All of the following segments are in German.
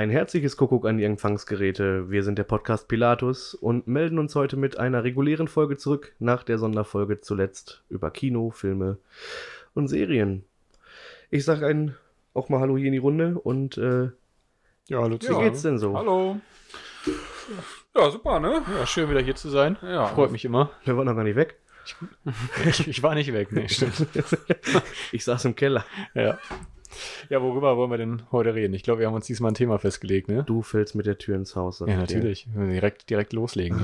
Ein herzliches Kuckuck an die Empfangsgeräte. Wir sind der Podcast Pilatus und melden uns heute mit einer regulären Folge zurück nach der Sonderfolge zuletzt über Kino, Filme und Serien. Ich sage ein auch mal Hallo hier in die Runde und äh, Ja, hallo wie zusammen. geht's denn so? Hallo. Ja, super, ne? Ja, schön wieder hier zu sein. Ja. Freut mich immer. Wir waren noch gar nicht weg. Ich, ich war nicht weg, nee, stimmt. Ich saß im Keller. Ja. Ja, worüber wollen wir denn heute reden? Ich glaube, wir haben uns diesmal ein Thema festgelegt, ne? Du fällst mit der Tür ins Haus. Ja, natürlich. Müssen Direkt, direkt loslegen.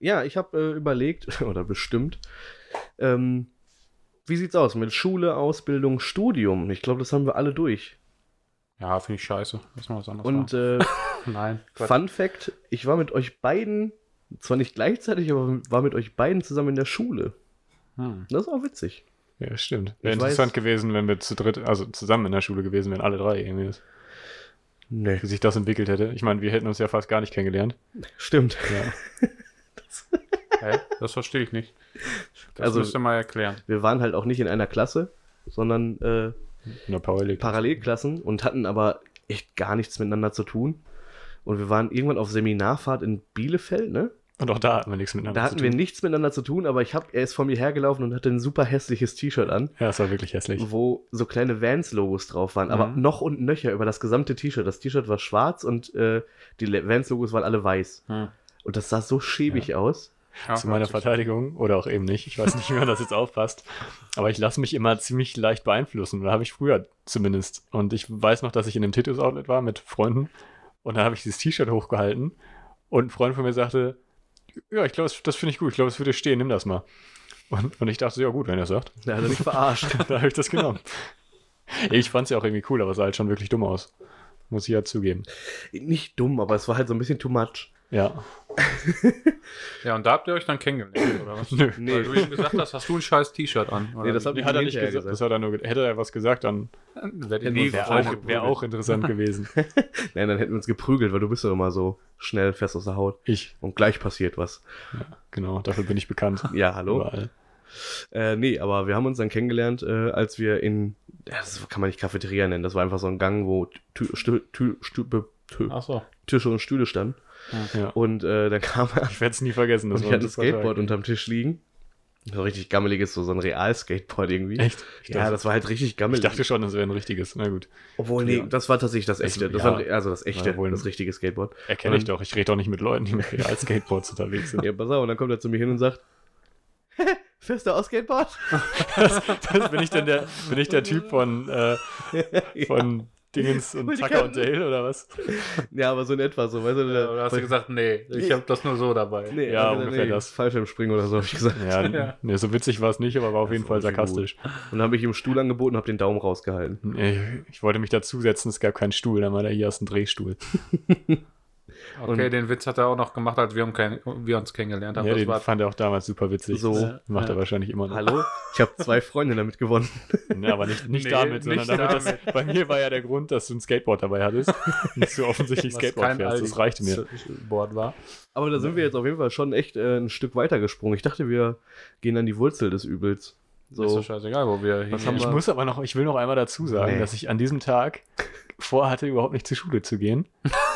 Ja, ich habe äh, überlegt, oder bestimmt, ähm, wie sieht's aus mit Schule, Ausbildung, Studium? Ich glaube, das haben wir alle durch. Ja, finde ich scheiße. Lass mal was anderes Und machen. äh, Nein. Quatsch. Fun Fact: Ich war mit euch beiden, zwar nicht gleichzeitig, aber war mit euch beiden zusammen in der Schule. Hm. Das ist auch witzig. Ja, stimmt. Wäre interessant weiß- gewesen, wenn wir zu dritt, also zusammen in der Schule gewesen wären, alle drei irgendwie. Nee, Wie sich das entwickelt hätte. Ich meine, wir hätten uns ja fast gar nicht kennengelernt. stimmt. Ja. Hä? Das verstehe ich nicht. Das Also- müsst ihr mal erklären. Wir waren halt auch nicht in einer Klasse, sondern äh, In der Parallel. Parallelklassen und hatten aber echt gar nichts miteinander zu tun. Und wir waren irgendwann auf Seminarfahrt in Bielefeld, ne? Und auch da hatten wir nichts miteinander Da hatten zu wir tun. nichts miteinander zu tun, aber ich hab, er ist vor mir hergelaufen und hatte ein super hässliches T-Shirt an, Ja, es war wirklich hässlich. wo so kleine Vans-Logos drauf waren, aber Mhm. noch und nöcher über das gesamte T-Shirt. Das T-Shirt war schwarz und äh, die Vans-Logos waren alle weiß. Hm. Und das sah so schäbig aus. Ja, zu meiner Verteidigung oder auch eben nicht. Ich weiß nicht, wie man das jetzt aufpasst. Aber ich lasse mich immer ziemlich leicht beeinflussen. Da habe ich früher zumindest. Und ich weiß noch, dass ich in einem Titus-Outlet war mit Freunden. Und dann habe ich dieses T-Shirt hochgehalten. Und ein Freund von mir sagte, ja, ich glaube, das, das finde ich gut. Ich glaube, es würde stehen. Nimm das mal. Und, und ich dachte, ja gut, wenn er sagt. Da hat er mich verarscht. da habe ich das genommen. Ich fand es ja auch irgendwie cool, aber es sah halt schon wirklich dumm aus. Muss ich ja zugeben. Nicht dumm, aber es war halt so ein bisschen too much. Ja. Ja, und da habt ihr euch dann kennengelernt, oder was? Nö. Nee. Weil du ihm gesagt hast, hast du ein scheiß T-Shirt an? Oder Nee, das hab Nee, hat er nicht gesagt. gesagt. Das hat er nur, ge- hätte er was gesagt, dann Ja, nee, wäre wäre verfolgt. auch, wär auch interessant gewesen. Nein, dann hätten wir uns geprügelt, weil du bist doch immer so schnell fest aus der Haut. Ich, Und gleich passiert was. genau, dafür bin ich bekannt. Ja, hallo? Überall. Äh, nee, aber wir haben uns dann kennengelernt, äh, als wir in, ja, das kann man nicht Cafeteria nennen, das war einfach so ein Gang, wo Tü Stü Tü Stü Tü so. Tische und Stühle standen. Ja. Und äh, dann kam er Ich werde es nie vergessen. und Das ich war hatte ein super Skateboard Tag. unterm Tisch liegen. So richtig gammeliges, so, so ein Real-Skateboard irgendwie. Echt? Ich Ja, dachte, das war halt richtig ich gammelig. dachte schon, das wäre ein richtiges. Na gut. Obwohl, nee, Ja. das war tatsächlich das Das- echte. Das ja. war, also das echte, Ja, das richtige Skateboard. Erkenne ich Und- doch. Ich rede doch nicht mit Leuten, die mit Real-Skateboards unterwegs sind. Ja, pass auf, und dann kommt er zu mir hin und sagt, fährst du auch Skateboard? Das, das bin ich denn der, bin ich der Typ von, äh, von Dingens und ich Tucker und Dale oder was? Ja, aber so in etwa so, weißt du? Ja, oder hast du gesagt, nee, ich habe das nur so dabei. Nee, Ja, ich ungefähr nee, das. Fallschirmspringen oder so, hab ich gesagt. Ja, Ja. Nee, so witzig war es nicht, aber war auf Das jeden Fall sarkastisch. Und dann habe ich ihm Stuhl angeboten und habe den Daumen rausgehalten. Nee, Ich wollte mich dazusetzen, es gab keinen Stuhl, dann war da hier erst ein Drehstuhl. Okay, Und- den Witz hat er auch noch gemacht, als wir, um kein, wir uns kennengelernt haben. Ja, das den war, fand er auch damals super witzig. So. Das macht Ja. er wahrscheinlich immer noch. Hallo? Ich habe zwei Freunde damit gewonnen. Nee, aber nicht, nicht Nee, damit, sondern nicht damit, damit. Dass, bei mir war ja der Grund, dass du ein Skateboard dabei hattest und du offensichtlich was Skateboard kein fährst. Das reichte mir. Board war. Aber da sind wir jetzt auf jeden Fall schon echt äh, ein Stück weiter gesprungen. Ich dachte, wir gehen an die Wurzel des Übels. So. Ist So, doch scheißegal, wo wir hingehen. haben Ich wir- muss aber noch, ich will noch einmal dazu sagen, Nee. dass ich an diesem Tag vorhatte, überhaupt nicht zur Schule zu gehen.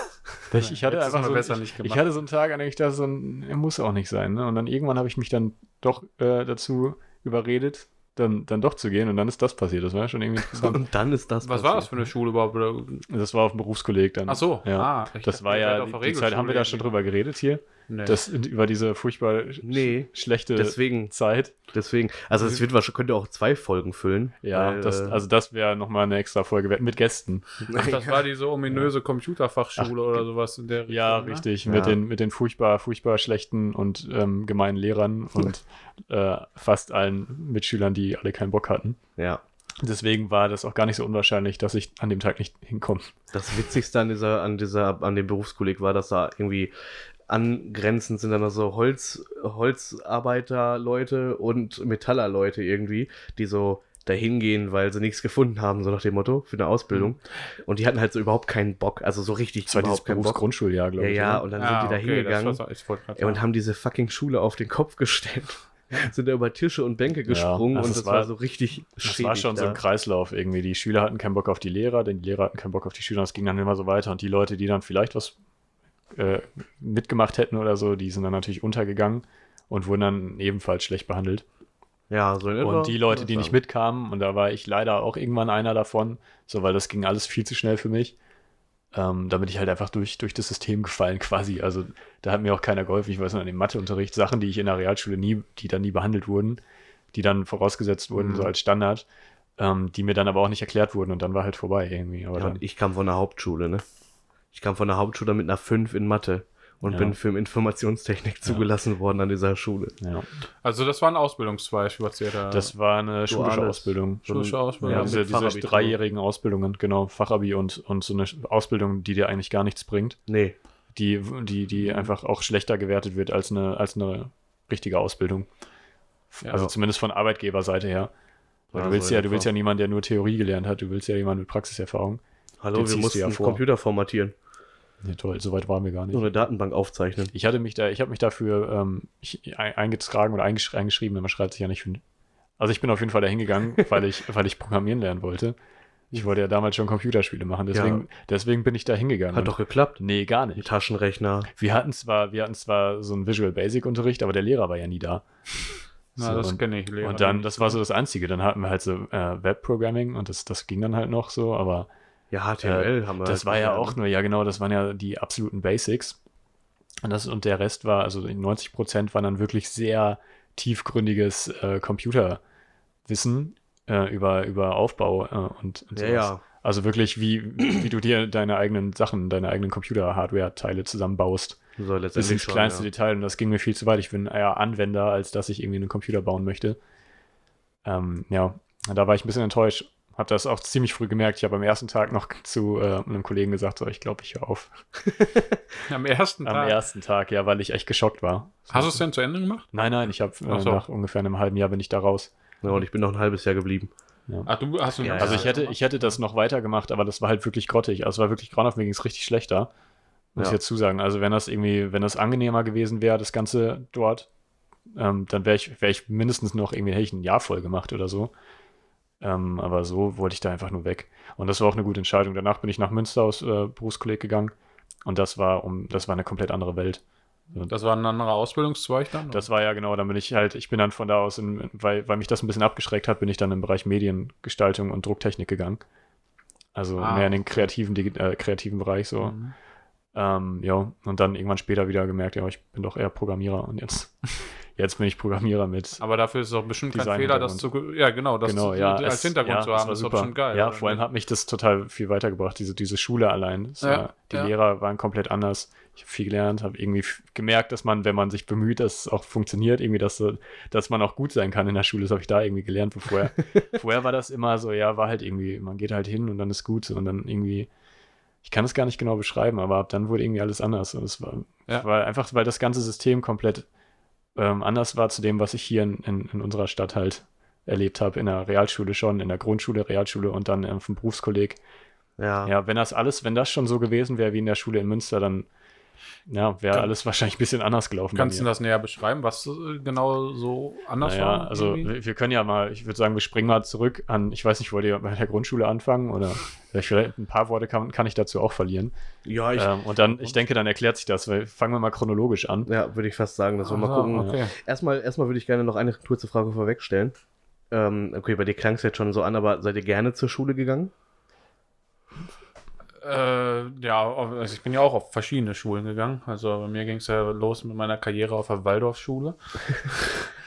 ich, ich hatte Hättest einfach so, mal besser ich, nicht ich gemacht. hatte so einen Tag, an dem ich dachte, so ein, er muss auch nicht sein. Ne? Und dann irgendwann habe ich mich dann doch äh, dazu überredet, dann, dann doch zu gehen. Und dann ist das passiert. Das war ja schon irgendwie interessant. und dann ist das Was war das für eine Schule überhaupt? Oder? das war auf dem Berufskolleg dann. Ach so, Ja. ah, ich das war ja, die, die Zeit haben wir da schon drüber geredet hier. Nee. Das, über diese furchtbar sch- Nee. schlechte Deswegen, Zeit. deswegen. Also es wird wahrscheinlich, könnte auch zwei Folgen füllen. Ja, weil, das, äh, also das wäre nochmal eine extra Folge mit Gästen. Ach, das war diese ominöse Computerfachschule oder sowas in der Ja, Richtung, ne? richtig. Ja. Mit, den, mit den furchtbar, furchtbar schlechten und ähm, gemeinen Lehrern und äh, fast allen Mitschülern, die alle keinen Bock hatten. ja. Deswegen war das auch gar nicht so unwahrscheinlich, dass ich an dem Tag nicht hinkomme. Das Witzigste an dieser, an dieser, an dem Berufskolleg war, dass da irgendwie angrenzend sind dann noch so Holz, Holzarbeiter-Leute und Metaller-Leute irgendwie, die so dahin gehen, weil sie nichts gefunden haben, so nach dem Motto, für eine Ausbildung. Und die hatten halt so überhaupt keinen Bock, also so richtig Das war dieses überhaupt keinen Bock. Berufsgrundschuljahr, glaube Ja, ich. ja, oder? und dann Ah, sind die da hingegangen ja, und haben diese fucking Schule auf den Kopf gestellt. sind da über Tische und Bänke gesprungen also und es das war- war, so richtig Das war schon so ein da. Kreislauf irgendwie. Die Schüler hatten keinen Bock auf die Lehrer, denn die Lehrer hatten keinen Bock auf die Schüler. Es ging dann immer so weiter. Und die Leute, die dann vielleicht was äh, mitgemacht hätten oder so, die sind dann natürlich untergegangen und wurden dann ebenfalls schlecht behandelt. Ja, so in etwa, Und die Leute, die nicht mitkamen, und da war ich leider auch irgendwann einer davon, so weil das ging alles viel zu schnell für mich. Ähm, da bin ich halt einfach durch, durch das System gefallen quasi. Also da hat mir auch keiner geholfen. Ich weiß noch, in dem Matheunterricht Sachen, die ich in der Realschule nie, die dann nie behandelt wurden, die dann vorausgesetzt wurden, Mhm. so als Standard, ähm, die mir dann aber auch nicht erklärt wurden und dann war halt vorbei irgendwie. Aber Ja, dann, ich kam von der Hauptschule, ne? Ich kam von der Hauptschule mit einer 5 in Mathe und Ja. bin für Informationstechnik zugelassen worden an dieser Schule. ja. Also das war ein Ausbildungszweig, was ihr da... Das war eine schulische Duales. Ausbildung. Schulische Ausbildung. Ja, Ja, diese, diese dreijährigen Ausbildungen, genau, Fachabi und, und so eine Ausbildung, die dir eigentlich gar nichts bringt. Nee, die, die, die einfach auch schlechter gewertet wird als eine, als eine richtige Ausbildung. Ja. also zumindest von Arbeitgeberseite her. Weil Ja, du willst so ja, du willst ja niemanden, der nur Theorie gelernt hat, du willst ja jemanden mit Praxiserfahrung. Hallo, Den wir mussten ja vor. Computer formatieren, Ja, toll, soweit waren wir gar nicht. so eine Datenbank aufzeichnen. Ich hatte mich da, ich habe mich dafür ähm, ich, ein- eingetragen oder eingesch eingeschrieben, man schreibt sich ja nicht für. Also ich bin auf jeden Fall da hingegangen, weil ich, weil ich programmieren lernen wollte. Ich wollte ja damals schon Computerspiele machen, deswegen, deswegen bin ich da hingegangen. Hat doch geklappt. Nee, gar Mit nicht. Taschenrechner. Wir hatten zwar, wir hatten zwar so einen Visual Basic Unterricht, aber der Lehrer war ja nie da. Na, So, das kenne ich. Lehrer. Und dann, das war so das Einzige. Dann hatten wir halt so äh, Webprogramming und das, das ging dann halt noch so, aber Ja, HTML haben wir. Äh, das halt war ja auch nur, ja genau, das waren ja die absoluten Basics. Und, das, und der Rest war, also 90 Prozent waren dann wirklich sehr tiefgründiges äh, Computerwissen äh, über, über Aufbau äh, und, und Ja, sowas. ja. Also wirklich, wie, wie du dir deine eigenen Sachen, deine eigenen Computer-Hardware-Teile zusammenbaust. So Bis letztendlich ins schon, kleinste ja. Detail. Und das ging mir viel zu weit. Ich bin eher Anwender, als dass ich irgendwie einen Computer bauen möchte. Ähm, ja, da war ich ein bisschen enttäuscht. Hab das auch ziemlich früh gemerkt. Ich habe am ersten Tag noch zu äh, einem Kollegen gesagt, so, ich glaube, ich höre auf. Am ersten Am Tag. ersten Tag, ja, weil ich echt geschockt war. Hast du es denn zu Ende gemacht? Nein, nein, ich habe äh, so. nach ungefähr einem halben Jahr bin ich da raus. Ja, und ich bin noch ein halbes Jahr geblieben. Ach, du hast du Ja, Also ja. ich hätte, ich hätte das noch weitergemacht, aber das war halt wirklich grottig. Also es war wirklich grauenhaft, mir ging es richtig schlecht da. Muss Ja. ich jetzt zusagen. Also wenn das irgendwie, wenn das angenehmer gewesen wäre, das Ganze dort, ähm, dann wäre ich, wäre ich mindestens noch irgendwie, hätte ich ein Jahr voll gemacht oder so. Ähm, aber so wollte ich da einfach nur weg. Und das war auch eine gute Entscheidung. Danach bin ich nach Münster aus äh, Berufskolleg gegangen. Und das war um, das war eine komplett andere Welt. Das war ein anderer Ausbildungszweig dann? Das war ja genau, dann bin ich halt, ich bin dann von da aus, in, weil, weil mich das ein bisschen abgeschreckt hat, bin ich dann im Bereich Mediengestaltung und Drucktechnik gegangen. Also Ah, mehr in den kreativen, äh, kreativen Bereich so. Mhm. Ähm, ja, und dann irgendwann später wieder gemerkt, ja, ich bin doch eher Programmierer und jetzt, jetzt bin ich Programmierer mit. Aber dafür ist es auch bestimmt kein Design- Fehler, das zu. Ja, genau, das genau, zu, ja. als es- Hintergrund ja, zu haben, war ist bestimmt geil. Ja, oder vor allem nicht? hat mich das total viel weitergebracht, diese, diese Schule allein. Ja, war, die ja. Lehrer waren komplett anders. Ich habe viel gelernt, habe irgendwie gemerkt, dass man, wenn man sich bemüht, dass es auch funktioniert, irgendwie, dass, dass man auch gut sein kann in der Schule. Das habe ich da irgendwie gelernt. wo Vorher, vorher war das immer so, ja, war halt irgendwie, man geht halt hin und dann ist gut. Und dann irgendwie, ich kann es gar nicht genau beschreiben, aber ab dann wurde irgendwie alles anders. Und es war, Ja. war einfach, weil das ganze System komplett ähm, anders war zu dem, was ich hier in, in, in unserer Stadt halt erlebt habe, in der Realschule schon, in der Grundschule, Realschule und dann ähm, vom Berufskolleg. Ja. Ja, wenn das alles, wenn das schon so gewesen wäre wie in der Schule in Münster, dann ja, wäre alles wahrscheinlich ein bisschen anders gelaufen. Kannst du das näher beschreiben, was äh, genau so anders naja, war? also wir, wir können ja mal, ich würde sagen, wir springen mal zurück an, ich weiß nicht, wollt ihr bei der Grundschule anfangen oder vielleicht, vielleicht ein paar Worte kann, kann ich dazu auch verlieren. Ja, ich, Ähm, und dann, ich denke, dann erklärt sich das, weil fangen wir mal chronologisch an. ja, würde ich fast sagen, dass wir mal Ah, gucken. Okay. Erstmal, erstmal würde ich gerne noch eine kurze Frage vorwegstellen. Ähm, okay, bei dir klang es jetzt schon so an, aber seid ihr gerne zur Schule gegangen? Äh, ja, also ich bin ja auch auf verschiedene Schulen gegangen. Also bei mir ging es ja los mit meiner Karriere auf der Waldorfschule.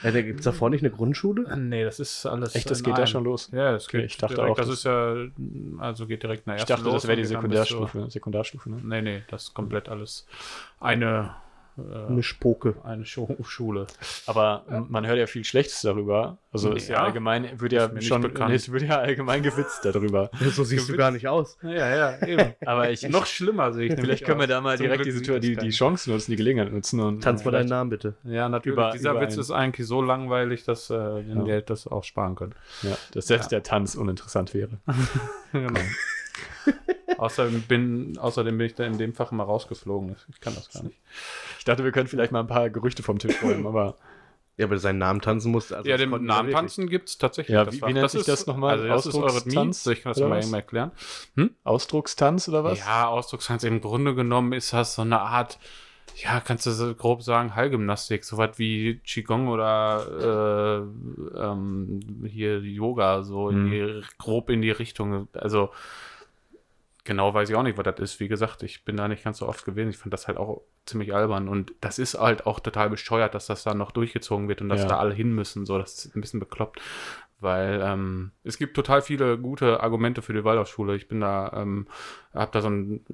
Ja, da gibt es davor nicht eine Grundschule? Nee, das ist alles. Echt, das geht da einem. schon los? Ja, das Okay, geht. ich dachte direkt, auch, das das- ist ja, also geht direkt der Ich dachte, das wäre die Sekundärstufe, Sekundarstufe, ne? Nee, nee, das ist komplett alles eine, äh, Eine Spoke. eine Schu Schule. Aber m- man hört ja viel Schlechtes darüber. Also ist ja Ja. allgemein, wird ja schon, bekannt. es wird ja allgemein gewitzt darüber. So siehst du gar nicht aus. Ja, ja, eben. Aber ich, Noch schlimmer sehe ich vielleicht können wir da mal Zum direkt Glück die, die, die Chance nutzen, die Gelegenheit nutzen. Und Tanz mal deinen Namen bitte. Ja, natürlich. Über- Dieser über Witz einen- ist eigentlich so langweilig, dass äh, Ja. Geld das auch sparen können. Ja, dass selbst der Tanz uninteressant wäre. genau. außerdem, bin, außerdem bin ich da in dem Fach immer rausgeflogen. Ich kann das gar nicht. Ich dachte, wir können vielleicht mal ein paar Gerüchte vom Tisch räumen, aber Ja, aber seinen Namen tanzen musste. Also ja, den Namen tanzen gibt es tatsächlich. Ja, wie- war- wie nennt sich das nochmal? Also das ist Ausdruckstanz Eurythmie. Ich kann das oder mal was? eben erklären. Ausdruckstanz oder was? Ja, Ausdruckstanz im Grunde genommen ist das so eine Art, ja, kannst du so grob sagen, Heilgymnastik, so was wie Qigong oder äh, ähm, hier Yoga, so in Hm. die, grob in die Richtung. Also genau weiß ich auch nicht, was das ist. Wie gesagt, ich bin da nicht ganz so oft gewesen. Ich fand das halt auch ziemlich albern und das ist halt auch total bescheuert, dass das da noch durchgezogen wird und dass Ja. da alle hin müssen. So, das ist ein bisschen bekloppt. Weil ähm, es gibt total viele gute Argumente für die Waldorfschule. Ich bin da, ähm, habe da so ein,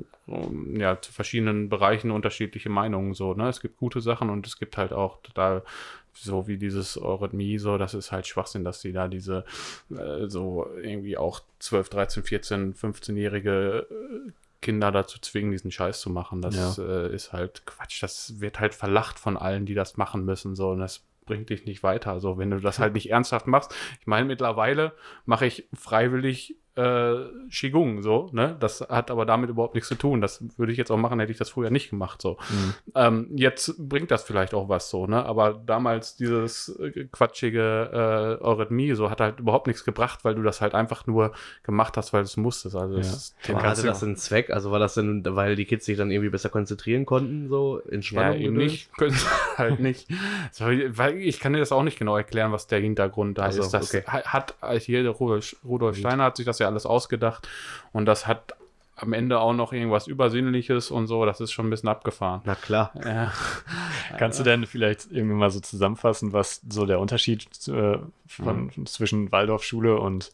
ja, zu verschiedenen Bereichen unterschiedliche Meinungen. So, ne? Es gibt gute Sachen und es gibt halt auch total so wie dieses Eurythmie, so, das ist halt Schwachsinn, dass die da diese äh, so irgendwie auch 12, 13, 14, 15-jährige äh, Kinder dazu zwingen, diesen Scheiß zu machen. Das äh, ist halt Quatsch. Das wird halt verlacht von allen, die das machen müssen. So, und das bringt dich nicht weiter. So, wenn du das halt nicht ernsthaft machst. Ich meine, mittlerweile mache ich freiwillig äh, Qigong, so, ne? Das hat aber damit überhaupt nichts zu tun. Das würde ich jetzt auch machen, hätte ich das früher nicht gemacht, so. Mhm. Ähm, jetzt bringt das vielleicht auch was so, ne? Aber damals dieses äh, quatschige äh, Eurythmie so hat halt überhaupt nichts gebracht, weil du das halt einfach nur gemacht hast, weil du es musstest. Also das Ja. kannst hatte das einen Zweck? Also war das denn, weil die Kids sich dann irgendwie besser konzentrieren konnten, so in ja, Spannung? eben gedöns? nicht, können sie halt nicht. So, weil ich kann dir das auch nicht genau erklären, was der Hintergrund da Ach so, ist. Das okay. ha- hat hier der Rudolf, Rudolf Steiner hat sich das ja alles ausgedacht und das hat am Ende auch noch irgendwas Übersinnliches und so. Das ist schon ein bisschen abgefahren. Na klar. Ja. Kannst du denn vielleicht irgendwie mal so zusammenfassen, was so der Unterschied äh, von, Mhm. zwischen Waldorfschule und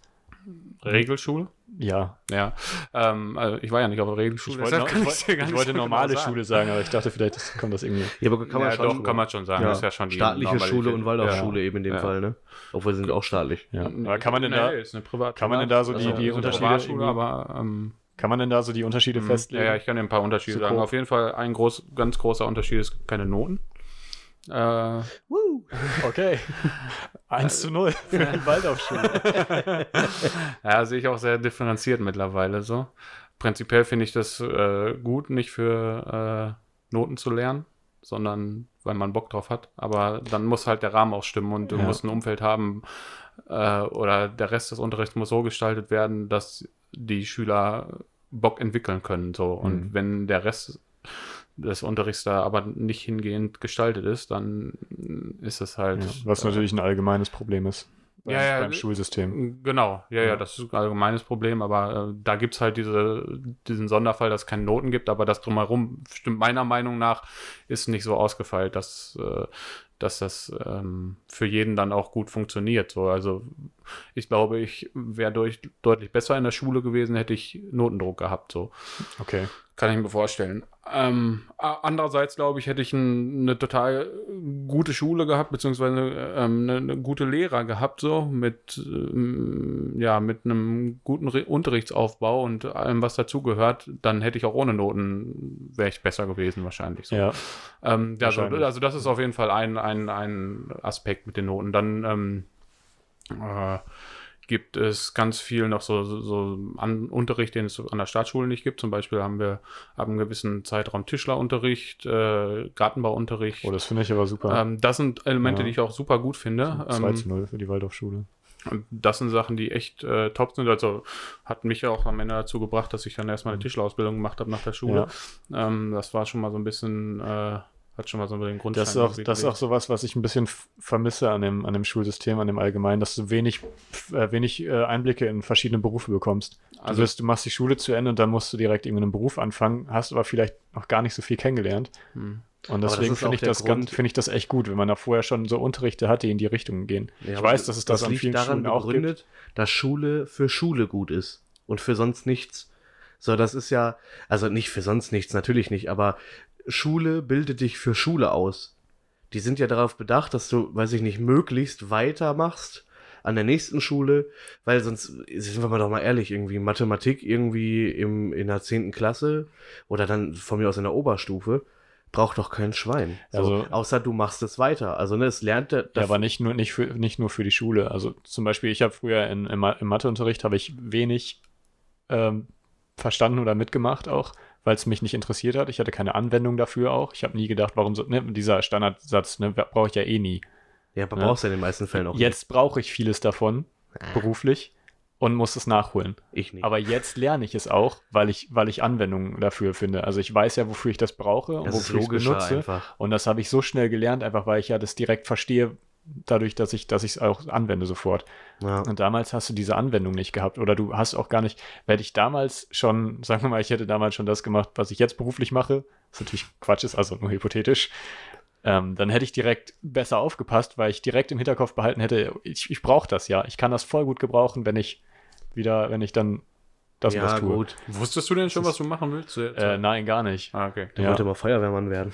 Regelschule? ja, Ja, ähm, also ich war ja nicht auf der ich Regelschule. wollte, ich, ich's dir gar ich nicht wollte so genau normale sagen. Schule sagen, aber ich dachte vielleicht ist- kommt das irgendwie. Ja, aber kann man ja, schon. doch, kann man schon sagen. Ja. Das ist ja schon die staatliche Schule und Waldorfschule Ja. eben in dem Ja. Fall, ne? Obwohl sie sind auch staatlich. Ja. Aber kann man denn nee, da, ist eine Privat kann man denn da so die- also, die ist eine Unterschiede aber ähm, kann man denn da so die Unterschiede ja, festlegen? ja, ich kann dir ein paar Unterschiede So sagen. grob. Auf jeden Fall ein groß, ganz großer Unterschied ist keine Noten. Äh, Okay. 1 zu 0 für die Waldorfschule. ja, sehe ich auch sehr differenziert mittlerweile so. Prinzipiell finde ich das äh, gut, nicht für äh, Noten zu lernen, sondern weil man Bock drauf hat. Aber dann muss halt der Rahmen auch stimmen und du Ja. musst ein Umfeld haben äh, oder der Rest des Unterrichts muss so gestaltet werden, dass die Schüler Bock entwickeln können. So. Und Mhm. wenn der Rest des Unterrichts da aber nicht hingehend gestaltet ist, dann ist es halt. Ja, was natürlich ein allgemeines Problem ist beim, Ja, ja, beim Schulsystem. Genau, ja, ja, das ist ein allgemeines Problem, aber äh, da gibt es halt diese, diesen Sonderfall, dass es keine Noten gibt, aber das drumherum stimmt meiner Meinung nach ist nicht so ausgefeilt, dass, äh, dass das ähm, für jeden dann auch gut funktioniert. So. Also ich glaube, ich wäre durch, deutlich besser in der Schule gewesen, hätte ich Notendruck gehabt. So. Okay. Kann ich mir vorstellen. Ähm, andererseits glaube ich, hätte ich ein, eine total gute Schule gehabt, beziehungsweise ähm, eine, eine gute Lehrer gehabt, so mit, ähm, ja, mit einem guten Re Unterrichtsaufbau und allem, was dazugehört, dann hätte ich auch ohne Noten, wäre ich besser gewesen wahrscheinlich. So. Ja. Ähm, ja, so, Wahrscheinlich. also das ist auf jeden Fall ein, ein, ein Aspekt mit den Noten. Dann ähm, äh, gibt es ganz viel noch so, so, so an Unterricht, den es an der Staatsschule nicht gibt. Zum Beispiel haben wir ab einem gewissen Zeitraum Tischlerunterricht, äh, Gartenbauunterricht. Oh, das finde ich aber super. ähm, das sind Elemente, Ja. die ich auch super gut finde. 2 Ähm, zu 0 für die Waldorfschule. das sind Sachen, die echt äh, top sind. Also hat mich ja auch am Ende dazu gebracht, dass ich dann erstmal eine Tischlerausbildung gemacht habe nach der Schule. Ähm, das war schon mal so ein bisschen, äh, hat schon mal so den Grundstein. Das ist, auch, das ist auch sowas, was ich ein bisschen vermisse an dem, an dem Schulsystem, an dem Allgemeinen, dass du wenig, äh, wenig äh, Einblicke in verschiedene Berufe bekommst. Du, Also- wirst, du machst die Schule zu Ende und dann musst du direkt irgendeinen Beruf anfangen, hast aber vielleicht noch gar nicht so viel kennengelernt. Hm. Und das deswegen finde ich, das ganz- Grund- finde ich das echt gut, wenn man da vorher schon so Unterrichte hat, die in die Richtung gehen. Ja, ich weiß, dass es das, an liegt vielen daran Schulen auch gibt. begründet, dass Schule für Schule gut ist und für sonst nichts. So, das ist ja, also nicht für sonst nichts, natürlich nicht, aber Schule bildet dich für Schule aus. Die sind ja darauf bedacht, dass du, weiß ich nicht, möglichst weitermachst an der nächsten Schule, weil sonst, sind wir mal doch mal ehrlich, irgendwie Mathematik irgendwie im, in der 10. Klasse oder dann von mir aus in der Oberstufe, braucht doch kein Schwein. So, Also- außer du machst es weiter. Also, ne, es lernt der, Ja, aber nicht nur, nicht, für, nicht nur für die Schule. Also zum Beispiel, ich habe früher in, im, im Matheunterricht habe ich wenig ähm, verstanden oder mitgemacht auch, weil es mich nicht interessiert hat. Ich hatte keine Anwendung dafür auch. Ich habe nie gedacht, warum so, ne, dieser Standardsatz, ne, brauche ich ja eh nie. Ja, aber Ja. brauchst du ja in den meisten Fällen auch Jetzt brauche ich vieles davon, beruflich, und muss es nachholen. Ich nicht. Aber jetzt lerne ich es auch, weil ich, weil ich Anwendungen dafür finde. Also ich weiß ja, wofür ich das brauche und das wofür ich es benutze. einfach. Und das habe ich so schnell gelernt, einfach weil ich ja das direkt verstehe, dadurch, dass ich dass ich es auch anwende sofort. Ja. Und damals hast du diese Anwendung nicht gehabt oder du hast auch gar nicht, hätte ich damals schon, sagen wir mal, ich hätte damals schon das gemacht, was ich jetzt beruflich mache, was natürlich Quatsch ist, also nur hypothetisch, ähm, dann hätte ich direkt besser aufgepasst, weil ich direkt im Hinterkopf behalten hätte, ich, ich brauche das ja, ich kann das voll gut gebrauchen, wenn ich wieder, wenn ich dann das ja, was tue. gut. Wusstest du denn schon, was du machen willst? Äh, nein, gar nicht. ah, okay. Der Ja. wollte mal Feuerwehrmann werden.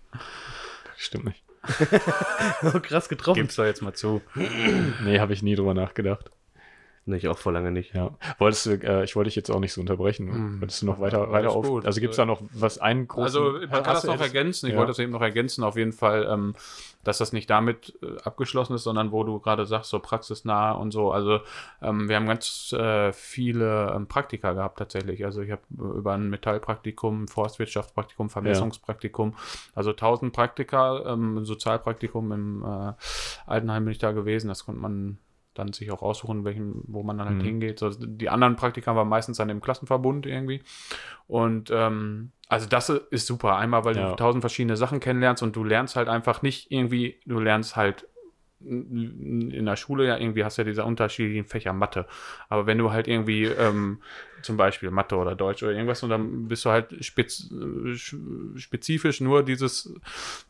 Stimmt nicht. oh, krass getroffen. Gib's doch jetzt mal zu. Nee, habe ich nie drüber nachgedacht. Nee, ich auch vor lange nicht. Ja. Wolltest du, äh, ich wollte dich jetzt auch nicht so unterbrechen. Hm. Wolltest du noch weiter, weiter auf? gut. Also gibt es da noch was einen großen. Also man kann das noch ergänzen. Ich Ja. wollte das eben noch ergänzen, auf jeden Fall, ähm, dass das nicht damit äh, abgeschlossen ist, sondern wo du gerade sagst, so praxisnah und so. Also ähm, wir haben ganz äh, viele ähm, Praktika gehabt tatsächlich. Also ich habe über ein Metallpraktikum, Forstwirtschaftspraktikum, Vermessungspraktikum, also 1000 Praktika, ähm, ein Sozialpraktikum im äh, Altenheim bin ich da gewesen. Das konnte man dann sich auch aussuchen, welchen, wo man dann halt Mhm. hingeht. So, die anderen Praktika waren meistens dann im Klassenverbund irgendwie. Und ähm, also das ist super. Einmal, weil Ja. du tausend verschiedene Sachen kennenlernst und du lernst halt einfach nicht irgendwie, du lernst halt in der Schule ja irgendwie hast ja diese unterschiedlichen Fächer Mathe. Aber wenn du halt irgendwie ähm, zum Beispiel Mathe oder Deutsch oder irgendwas und dann bist du halt spez äh, sch- spezifisch nur dieses,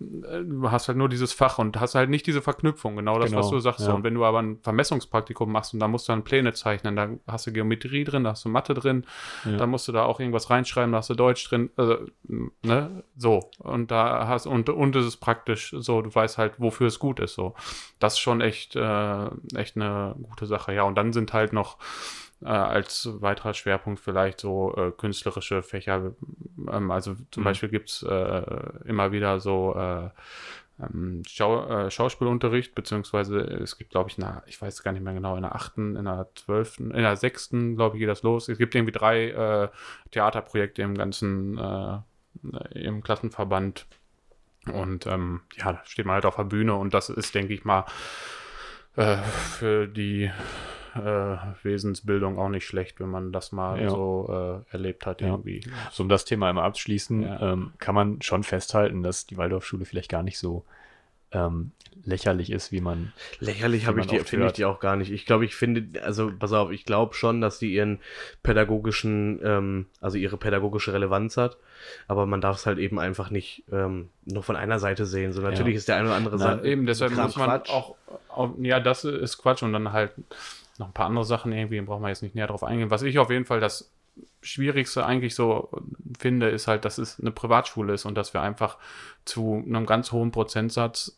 äh, hast halt nur dieses Fach und hast halt nicht diese Verknüpfung, genau das, Genau, was du sagst. Ja. Und wenn du aber ein Vermessungspraktikum machst und da musst du dann Pläne zeichnen, da hast du Geometrie drin, da hast du Mathe drin, Ja. dann musst du da auch irgendwas reinschreiben, da hast du Deutsch drin, also, ne, so. Und da hast, und, und es ist praktisch so, du weißt halt, wofür es gut ist, so. Das ist schon echt, äh, echt eine gute Sache, ja. Und dann sind halt noch äh, als weiterer Schwerpunkt vielleicht so äh, künstlerische Fächer. Ähm, also zum Mhm. Beispiel gibt es äh, immer wieder so äh, ähm, Schau äh, Schauspielunterricht, beziehungsweise es gibt, glaube ich, eine, ich weiß gar nicht mehr genau, in der achten, in der zwölften, in der sechsten, glaube ich, geht das los. Es gibt irgendwie drei äh, Theaterprojekte im ganzen, im Klassenverband. Und ähm, ja, da steht man halt auf der Bühne und das ist, denke ich mal, für die äh, Wesensbildung auch nicht schlecht, wenn man das mal Ja. so äh, erlebt hat Ja. irgendwie. So, um das Thema einmal abzuschließen, Ja. ähm, kann man schon festhalten, dass die Waldorfschule vielleicht gar nicht so ähm, lächerlich ist, wie man. Lächerlich habe ich die, finde ich die auch gar nicht. Ich glaube, ich finde, also pass auf, ich glaube schon, dass die ihren pädagogischen, ähm, also ihre pädagogische Relevanz hat, aber man darf es halt eben einfach nicht ähm, nur von einer Seite sehen. So natürlich Ja. ist der eine oder andere Na, Sa- Eben, deshalb muss man Quatsch. auch, auch, ja, das ist Quatsch und dann halt noch ein paar andere Sachen irgendwie, brauchen wir jetzt nicht näher drauf eingehen. Was ich auf jeden Fall das Schwierigste eigentlich so finde, ist halt, dass es eine Privatschule ist und dass wir einfach zu einem ganz hohen Prozentsatz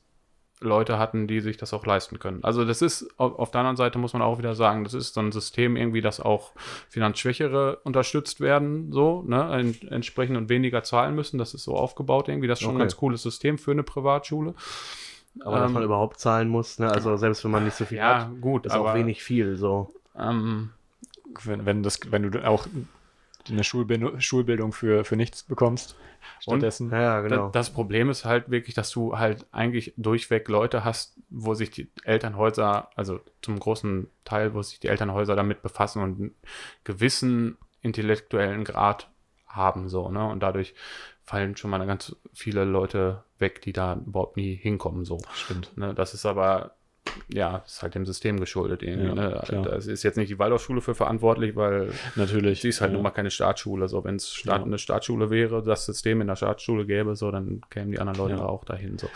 Leute hatten, die sich das auch leisten können. Also das ist, auf, der anderen Seite muss man auch wieder sagen, das ist so ein System irgendwie, dass auch Finanzschwächere unterstützt werden, so, ne, en, entsprechend und weniger zahlen müssen. Das ist so aufgebaut irgendwie. Das ist schon ein Okay. ganz cooles System für eine Privatschule. Aber dass ähm, man überhaupt zahlen muss, ne? Also selbst wenn man nicht so viel Ja, hat, gut, ist aber auch wenig viel. So. Ähm, Wenn, wenn, das, wenn du auch eine Schulbildung, Schulbildung für, für nichts bekommst, stattdessen. Ja, genau. das Problem ist halt wirklich, dass du halt eigentlich durchweg Leute hast, wo sich die Elternhäuser, also zum großen Teil, wo sich die Elternhäuser damit befassen und einen gewissen intellektuellen Grad haben, so, ne? Und dadurch fallen schon mal ganz viele Leute weg, die da überhaupt nie hinkommen, so. Stimmt. Ne? Das ist aber, ja, ist halt dem System geschuldet irgendwie. Ja, ne? klar. Das ist jetzt nicht die Waldorfschule für verantwortlich, weil Natürlich. Sie ist halt ja. nun mal keine Startschule. So, wenn es Start, Ja. eine Startschule wäre, das System in der Startschule gäbe, so, dann kämen die anderen Leute Ja. auch dahin. So.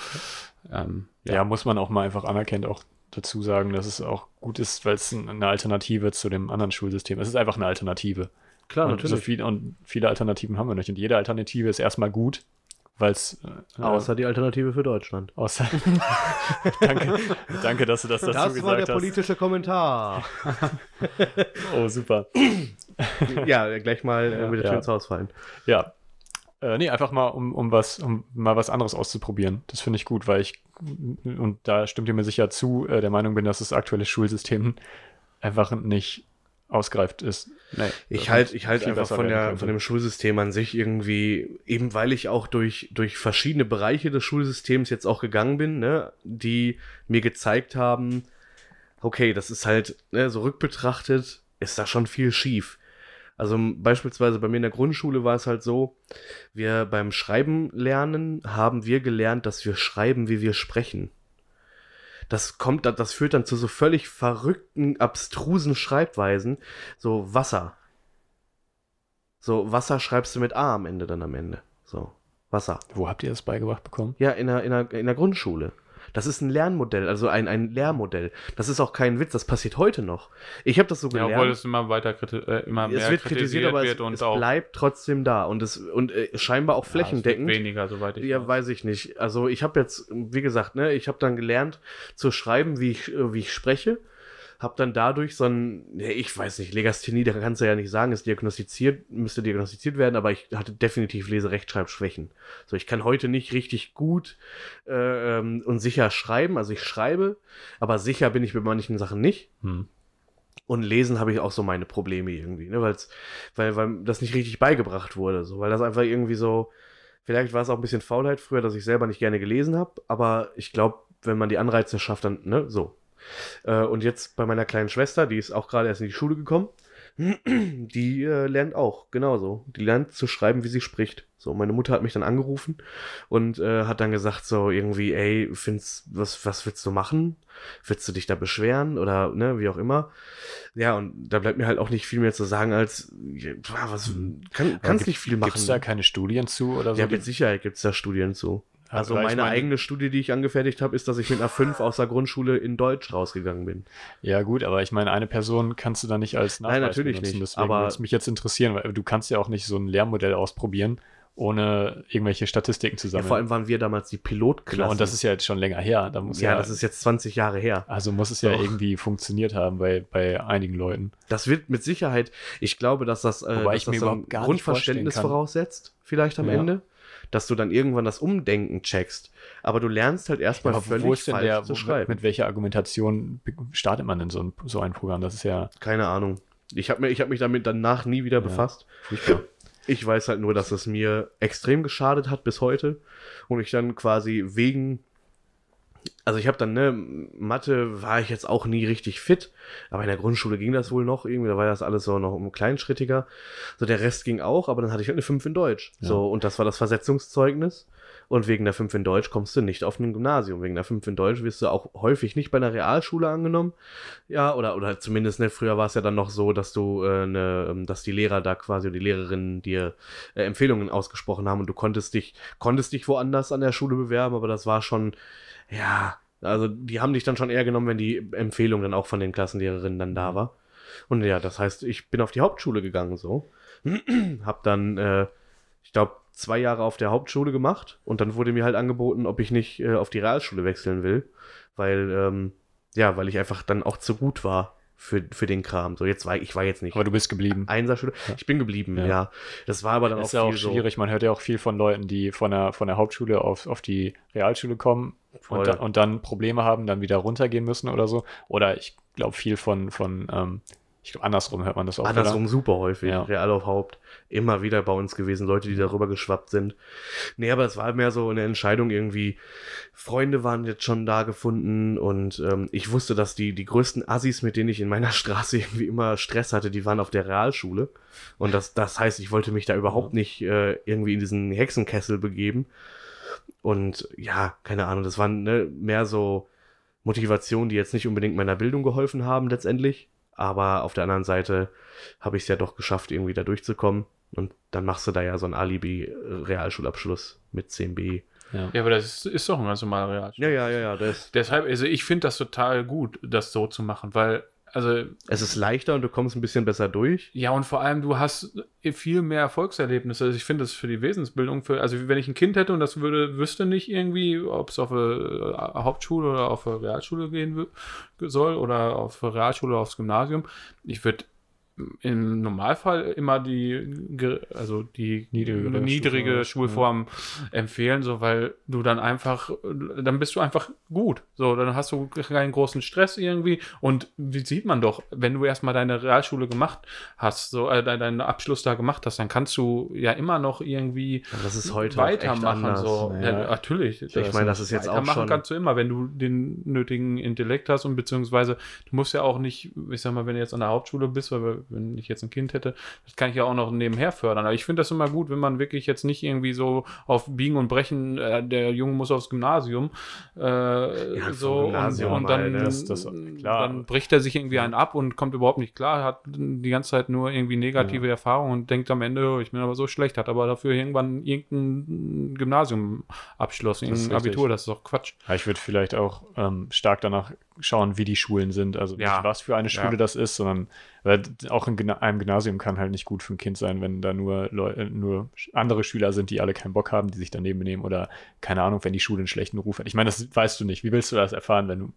Ähm, Ja. muss man auch mal einfach anerkennt auch dazu sagen, dass es auch gut ist, weil es ein- eine Alternative zu dem anderen Schulsystem ist. Es ist einfach eine Alternative. Klar, und, so viel, und viele Alternativen haben wir nicht. Und jede Alternative ist erstmal gut, weil es. Äh, Außer die Alternative für Deutschland. außer danke, danke, dass du das dazu Das gesagt war der hast. politische Kommentar. Oh, super. ja, gleich mal äh, Ja, mit der ja. Ins Haus fallen. Ja. Äh, nee, einfach mal, um, um was, um mal was anderes auszuprobieren. Das finde ich gut, weil ich, und da stimmt ihr mir sicher zu, äh, der Meinung bin, dass das aktuelle Schulsystem einfach nicht ausgreift, ist. Nee. Ich halte ich halt viel einfach von, der, könnte. von dem Schulsystem an sich irgendwie, eben weil ich auch durch, durch verschiedene Bereiche des Schulsystems jetzt auch gegangen bin, ne, die mir gezeigt haben, okay, das ist halt, ne, so rückbetrachtet, ist da schon viel schief. Also beispielsweise bei mir in der Grundschule war es halt so, wir beim Schreiben lernen haben wir gelernt, dass wir schreiben, wie wir sprechen. Das kommt, das führt dann zu so völlig verrückten, abstrusen Schreibweisen, so Wasser. So, Wasser schreibst du mit A am Ende dann am Ende. So, Wasser. Wo habt ihr das beigebracht bekommen? Ja, in der, in der, in der Grundschule. Das ist ein Lernmodell, also ein, ein Lehrmodell. Das ist auch kein Witz, das passiert heute noch. Ich habe das so Ja, gelernt. obwohl es immer weiter äh, immer mehr es wird kritisiert, aber es, wird und es auch bleibt trotzdem da. Und, es, und äh, scheinbar auch Ja, flächendeckend. weniger, soweit ich Ja, weiß ich nicht. Also ich habe jetzt, wie gesagt, ne, ich habe dann gelernt zu schreiben, wie ich, äh, wie ich spreche. Habe dann dadurch so ein, ich weiß nicht, Legasthenie, da kannst du ja nicht sagen, ist diagnostiziert, müsste diagnostiziert werden, aber ich hatte definitiv Leserechtschreibschwächen. So, ich kann heute nicht richtig gut äh, ähm, und sicher schreiben. Also ich schreibe, aber sicher bin ich bei manchen Sachen nicht. Hm. Und lesen habe ich auch so meine Probleme irgendwie, ne? Weil's, weil, weil das nicht richtig beigebracht wurde. So, weil das einfach irgendwie so. Vielleicht war es auch ein bisschen Faulheit früher, dass ich selber nicht gerne gelesen habe, aber ich glaube, wenn man die Anreize schafft, dann, ne, so. Äh, und jetzt bei meiner kleinen Schwester, die ist auch gerade erst in die Schule gekommen, die äh, lernt auch genauso. Die lernt zu schreiben, wie sie spricht. So, meine Mutter hat mich dann angerufen und äh, hat dann gesagt, so irgendwie, ey, find's, was, was willst du machen? Willst du dich da beschweren oder ne, wie auch immer? Ja, und da bleibt mir halt auch nicht viel mehr zu sagen, als was kann, kannst gibt- nicht viel machen. Gibt es da keine Studien zu oder so? ja, mit Sicherheit gibt es da Studien zu. Also meine meine- eigene Studie, die ich angefertigt habe, ist, dass ich mit einer 5 aus der Grundschule in Deutsch rausgegangen bin. Ja, gut, aber ich meine, eine Person kannst du da nicht als Nein, natürlich nicht, Deswegen aber- würde es mich jetzt interessieren, weil du kannst ja auch nicht so ein Lehrmodell ausprobieren, ohne irgendwelche Statistiken zu Ja, sammeln. vor allem waren wir damals die Pilotklasse. genau, und das ist ja jetzt schon länger her. Da muss ja, ja, das ist jetzt 20 Jahre her. also muss es ja Doch. irgendwie funktioniert haben bei, bei einigen Leuten. Das wird mit Sicherheit, ich glaube, dass das, äh, Wobei dass ich das mir so ein Grundverständnis voraussetzt, vielleicht am Ja. Ende, dass du dann irgendwann das Umdenken checkst. Aber du lernst halt erstmal Aber völlig wo ist denn falsch der, zu wo, schreiben. mit welcher Argumentation startet man denn so ein, so ein Programm? Das ist ja Keine Ahnung. Ich habe hab mich damit danach nie wieder Ja. befasst. Ich weiß halt nur, dass es mir extrem geschadet hat bis heute und ich dann quasi wegen also ich habe dann, ne, Mathe war ich jetzt auch nie richtig fit, aber in der Grundschule ging das wohl noch irgendwie, da war das alles so noch um kleinschrittiger. So der Rest ging auch, aber dann hatte ich halt eine 5 in Deutsch. Ja. So, und das war das Versetzungszeugnis. Und wegen der 5 in Deutsch kommst du nicht auf ein Gymnasium. Wegen der 5 in Deutsch wirst du auch häufig nicht bei einer Realschule angenommen. Ja, oder, oder zumindest, ne, früher war es ja dann noch so, dass du, äh, ne, ähm, dass die Lehrer da quasi, oder die Lehrerinnen dir äh, Empfehlungen ausgesprochen haben und du konntest dich, konntest dich woanders an der Schule bewerben, aber das war schon, ja, also die haben dich dann schon eher genommen, wenn die Empfehlung dann auch von den Klassenlehrerinnen dann da war. Und ja, das heißt, ich bin auf die Hauptschule gegangen so. hab dann, äh, ich glaube, zwei Jahre auf der Hauptschule gemacht. Und dann wurde mir halt angeboten, ob ich nicht äh, auf die Realschule wechseln will, weil, ähm, ja, weil ich einfach dann auch zu gut war für, für den Kram. So, jetzt war ich, war jetzt nicht Aber du bist geblieben. Einserschule. Ich bin geblieben, Ja. ja. Das war aber dann ist auch ja auch viel so. schwierig. Man hört ja auch viel von Leuten, die von der, von der Hauptschule auf, auf die Realschule kommen und, da, und dann Probleme haben, dann wieder runtergehen müssen oder so. Oder ich glaube viel von, von ähm, ich glaube, andersrum hört man das auch. Andersrum super häufig, Ja. Real auf Haupt. Immer wieder bei uns gewesen, Leute, die darüber geschwappt sind. Nee, aber es war mehr so eine Entscheidung irgendwie. Freunde waren jetzt schon da gefunden und ähm, ich wusste, dass die, die größten Assis, mit denen ich in meiner Straße irgendwie immer Stress hatte, die waren auf der Realschule. Und das, das heißt, ich wollte mich da überhaupt nicht äh, irgendwie in diesen Hexenkessel begeben. Und ja, keine Ahnung, das waren ne, mehr so Motivationen, die jetzt nicht unbedingt meiner Bildung geholfen haben letztendlich. Aber auf der anderen Seite habe ich es ja doch geschafft, irgendwie da durchzukommen. Und dann machst du da ja so einen Alibi-Realschulabschluss mit 10b. Ja. Ja, aber das ist, ist doch ein ganz normaler Realschule. Ja, ja, ja, ja. Das, Deshalb, also ich finde das total gut, das so zu machen, weil, also, es ist leichter und du kommst ein bisschen besser durch. ja, und vor allem, du hast viel mehr Erfolgserlebnisse. Also ich finde das für die Wesensbildung, für, also wenn ich ein Kind hätte und das würde, wüsste nicht irgendwie, ob es auf eine äh, Hauptschule oder auf eine Realschule gehen soll oder auf eine Realschule oder aufs Gymnasium, ich würde im Normalfall immer die, also die Niedrigere niedrige, Schulform, Schulform empfehlen, so weil du dann einfach, dann bist du einfach gut. So, dann hast du keinen großen Stress irgendwie. Und wie sieht man doch, wenn du erstmal deine Realschule gemacht hast, so äh, de- deinen Abschluss da gemacht hast, dann kannst du ja immer noch irgendwie das weitermachen. So. Ja. Ja, natürlich. Ich meine, das ist jetzt auch Weitermachen schon. kannst du immer, wenn du den nötigen Intellekt hast und beziehungsweise du musst ja auch nicht, ich sag mal, wenn du jetzt an der Hauptschule bist, weil wir- wenn ich jetzt ein Kind hätte, das kann ich ja auch noch nebenher fördern. Aber ich finde das immer gut, wenn man wirklich jetzt nicht irgendwie so auf Biegen und Brechen, äh, der Junge muss aufs Gymnasium, äh, vom so Gymnasium und, und dann? Das- das- klar. dann bricht er sich irgendwie einen ab und kommt überhaupt nicht klar, hat die ganze Zeit nur irgendwie negative Erfahrungen und denkt am Ende, oh, ich bin aber so schlecht, hat aber dafür irgendwann irgendein Gymnasiumabschluss, ist irgendein. Abitur, das ist doch Quatsch. Ja, ich würde vielleicht auch ähm, stark danach schauen, wie die Schulen sind. Also Ja. nicht, was für eine Schule Ja. das ist, sondern weil auch in einem Gymnasium kann halt nicht gut für ein Kind sein, wenn da nur, Leu äh, nur andere Schüler sind, die alle keinen Bock haben, die sich daneben benehmen oder keine Ahnung, wenn die Schule einen schlechten Ruf hat. Ich meine, das weißt du nicht. Wie willst du das erfahren, wenn du.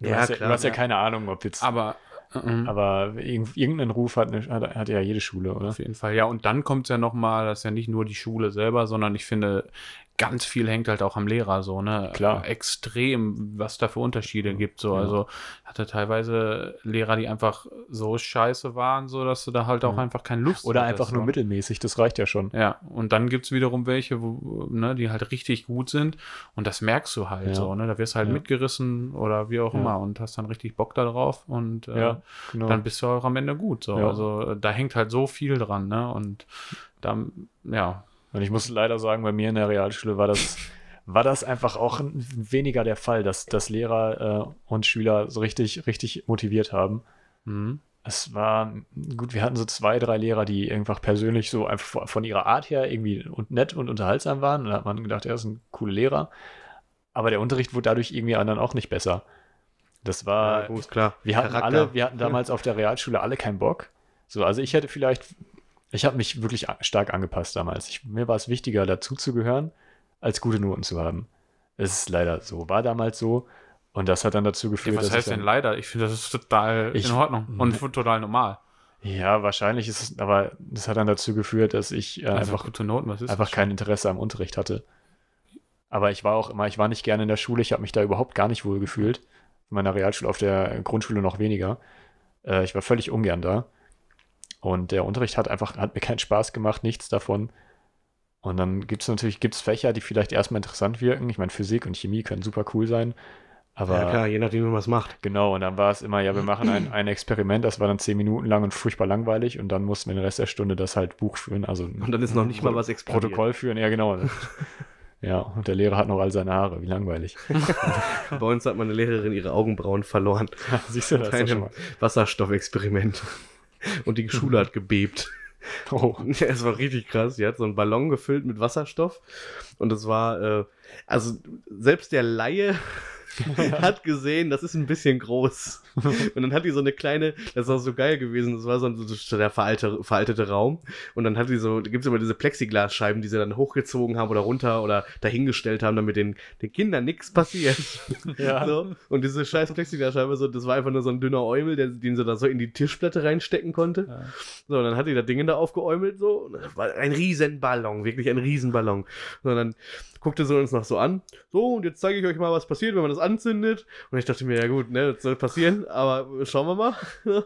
Du Ja, hast ja, klar, du hast ja, keine Ahnung, ob jetzt. Aber ähm, aber irgend- irgendeinen Ruf hat, eine, hat, hat ja jede Schule, oder? Auf jeden Fall, ja. Und dann kommt es ja nochmal, das ist ja nicht nur die Schule selber, sondern ich finde, ganz viel hängt halt auch am Lehrer so, ne? Klar. Extrem, was da für Unterschiede gibt. So, Ja. also hatte teilweise Lehrer, die einfach so scheiße waren, so dass du da halt auch Ja. einfach keine Lust Oder hattest, einfach nur so. mittelmäßig, das reicht ja schon. Ja, und dann gibt es wiederum welche, wo, ne, die halt richtig gut sind und das merkst du halt Ja. so, ne? Da wirst du halt Ja. mitgerissen oder wie auch immer und hast dann richtig Bock darauf und äh, genau. dann bist du auch am Ende gut. So. Also äh, da hängt halt so viel dran, ne? Und dann, ja, Und ich muss leider sagen, bei mir in der Realschule war das, war das einfach auch weniger der Fall, dass, dass Lehrer äh, und Schüler so richtig, richtig motiviert haben. mhm. Es war, gut, wir hatten so zwei, drei Lehrer, die einfach persönlich so einfach von- ihrer Art her irgendwie und nett und unterhaltsam waren. Und da hat man gedacht, er ist ein cooler Lehrer. Aber der Unterricht wurde dadurch irgendwie dann auch nicht besser. Das war, ja, gut, klar. wir hatten Charakter. alle, wir hatten damals auf der Realschule alle keinen Bock. So, also ich hätte vielleicht, ich habe mich wirklich stark angepasst damals. Ich, mir war es wichtiger, dazuzugehören, als gute Noten zu haben. Es ist leider so, war damals so. Und das hat dann dazu geführt, Ja, was dass heißt ich denn leider? Ich finde, das ist total Ich- in Ordnung und total normal. Ja, wahrscheinlich ist es, aber das hat dann dazu geführt, dass ich äh, Also einfach, gute Noten, was ist einfach kein Interesse am Unterricht hatte. Aber ich war auch immer, ich war nicht gerne in der Schule, ich habe mich da überhaupt gar nicht wohl gefühlt. In meiner Realschule, auf der Grundschule noch weniger. Äh, ich war völlig ungern da. Und der Unterricht hat einfach, hat mir keinen Spaß gemacht, nichts davon. Und dann gibt es natürlich, gibt's Fächer, die vielleicht erstmal interessant wirken. Ich meine, Physik und Chemie können super cool sein. Aber ja, klar, je nachdem, wie man es macht. Genau, und dann war es immer, ja, wir machen ein, ein Experiment, das war dann zehn Minuten lang und furchtbar langweilig und dann mussten wir den Rest der Stunde das halt Buch führen, also Und dann ist noch nicht mal was explodiert. Protokoll führen, ja genau. ja, und der Lehrer hat noch all seine Haare, wie langweilig. Bei uns hat meine Lehrerin ihre Augenbrauen verloren. Siehst du das Bei einem? Wasserstoffexperiment. Und die Schule hat gebebt. Oh, es war richtig krass. Die hat so einen Ballon gefüllt mit Wasserstoff. Und es war, äh, also selbst der Laie hat gesehen, das ist ein bisschen groß. Und dann hat die so eine kleine, das war so geil gewesen, das war so, ein, so der veraltete, veraltete Raum. Und dann hat die so, da gibt es immer diese Plexiglasscheiben, die sie dann hochgezogen haben oder runter oder dahingestellt haben, damit den, den Kindern nichts passiert. Ja. So. Und diese scheiß Plexiglasscheibe, so, das war einfach nur so ein dünner Eumel, der, den sie da so in die Tischplatte reinstecken konnte. Ja. So, und dann hat die das Ding da aufgeäumelt, so. Und das war ein Riesenballon, wirklich ein Riesenballon. So, und dann guckte sie uns noch so an. So, und jetzt zeige ich euch mal, was passiert, wenn man das anzündet. Und ich dachte mir, ja gut, ne, das soll passieren, aber schauen wir mal. dann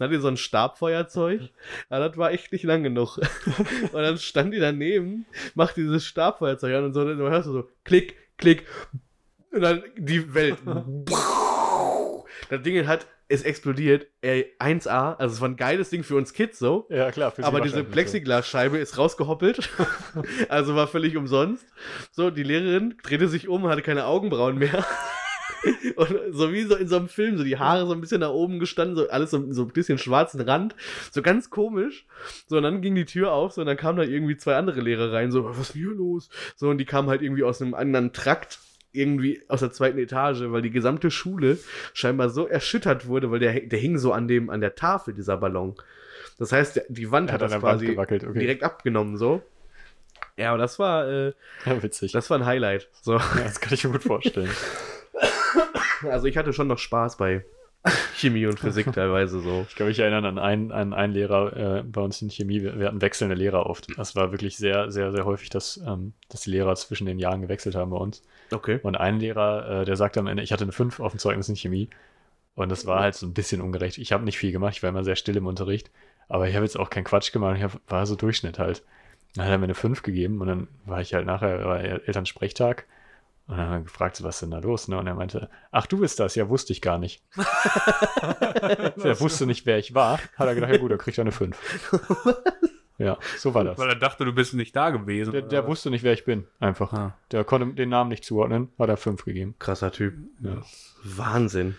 hat die so ein Stabfeuerzeug. Aber das war echt nicht lang genug. und dann stand die daneben, macht dieses Stabfeuerzeug an und so, und dann hörst du so, klick, klick. Und dann die Welt. Das Ding hat, es explodiert. Ey, 1A, also es war ein geiles Ding für uns Kids so. ja klar. für Aber diese Plexiglasscheibe ist rausgehoppelt. also war völlig umsonst. So, die Lehrerin drehte sich um, hatte keine Augenbrauen mehr. Und so wie so in so einem Film, so die Haare so ein bisschen nach oben gestanden, so alles so, so ein bisschen schwarzen Rand. So ganz komisch. So, und dann ging die Tür auf, so, und dann kamen da irgendwie zwei andere Lehrer rein, so, was ist hier los? So, und die kamen halt irgendwie aus einem anderen Trakt irgendwie aus der zweiten Etage, weil die gesamte Schule scheinbar so erschüttert wurde, weil der, der hing so an dem, an der Tafel, dieser Ballon. Das heißt, die Wand Ja, hat das quasi okay. direkt abgenommen, so. Ja, aber das war, äh. Ja, witzig. das war ein Highlight. So. ja, das kann ich mir gut vorstellen. Also ich hatte schon noch Spaß bei, Chemie und Physik teilweise so. Ich kann mich erinnern an einen, an einen Lehrer äh, bei uns in Chemie. Wir, wir hatten wechselnde Lehrer oft. Das war wirklich sehr, sehr, sehr häufig, dass, ähm, dass die Lehrer zwischen den Jahren gewechselt haben bei uns. Okay. Und ein Lehrer, äh, der sagte am Ende, ich hatte eine 5 auf dem Zeugnis in Chemie. Und das war halt so ein bisschen ungerecht. Ich habe nicht viel gemacht, ich war immer sehr still im Unterricht. Aber ich habe jetzt auch keinen Quatsch gemacht, ich hab, war so Durchschnitt halt. Dann hat er mir eine 5 gegeben und dann war ich halt nachher, war Elternsprechtag. Und dann haben wir gefragt, was ist denn da los? Ne? Und er meinte, ach, du bist das, ja, wusste ich gar nicht. er wusste nicht, wer ich war. Hat er gedacht, ja gut, er kriegt eine 5. ja, so war das. Weil er dachte, du bist nicht da gewesen. Der, der wusste nicht, wer ich bin, einfach. Ah. Der konnte den Namen nicht zuordnen, hat er 5 gegeben. Krasser Typ. Ja. Wahnsinn.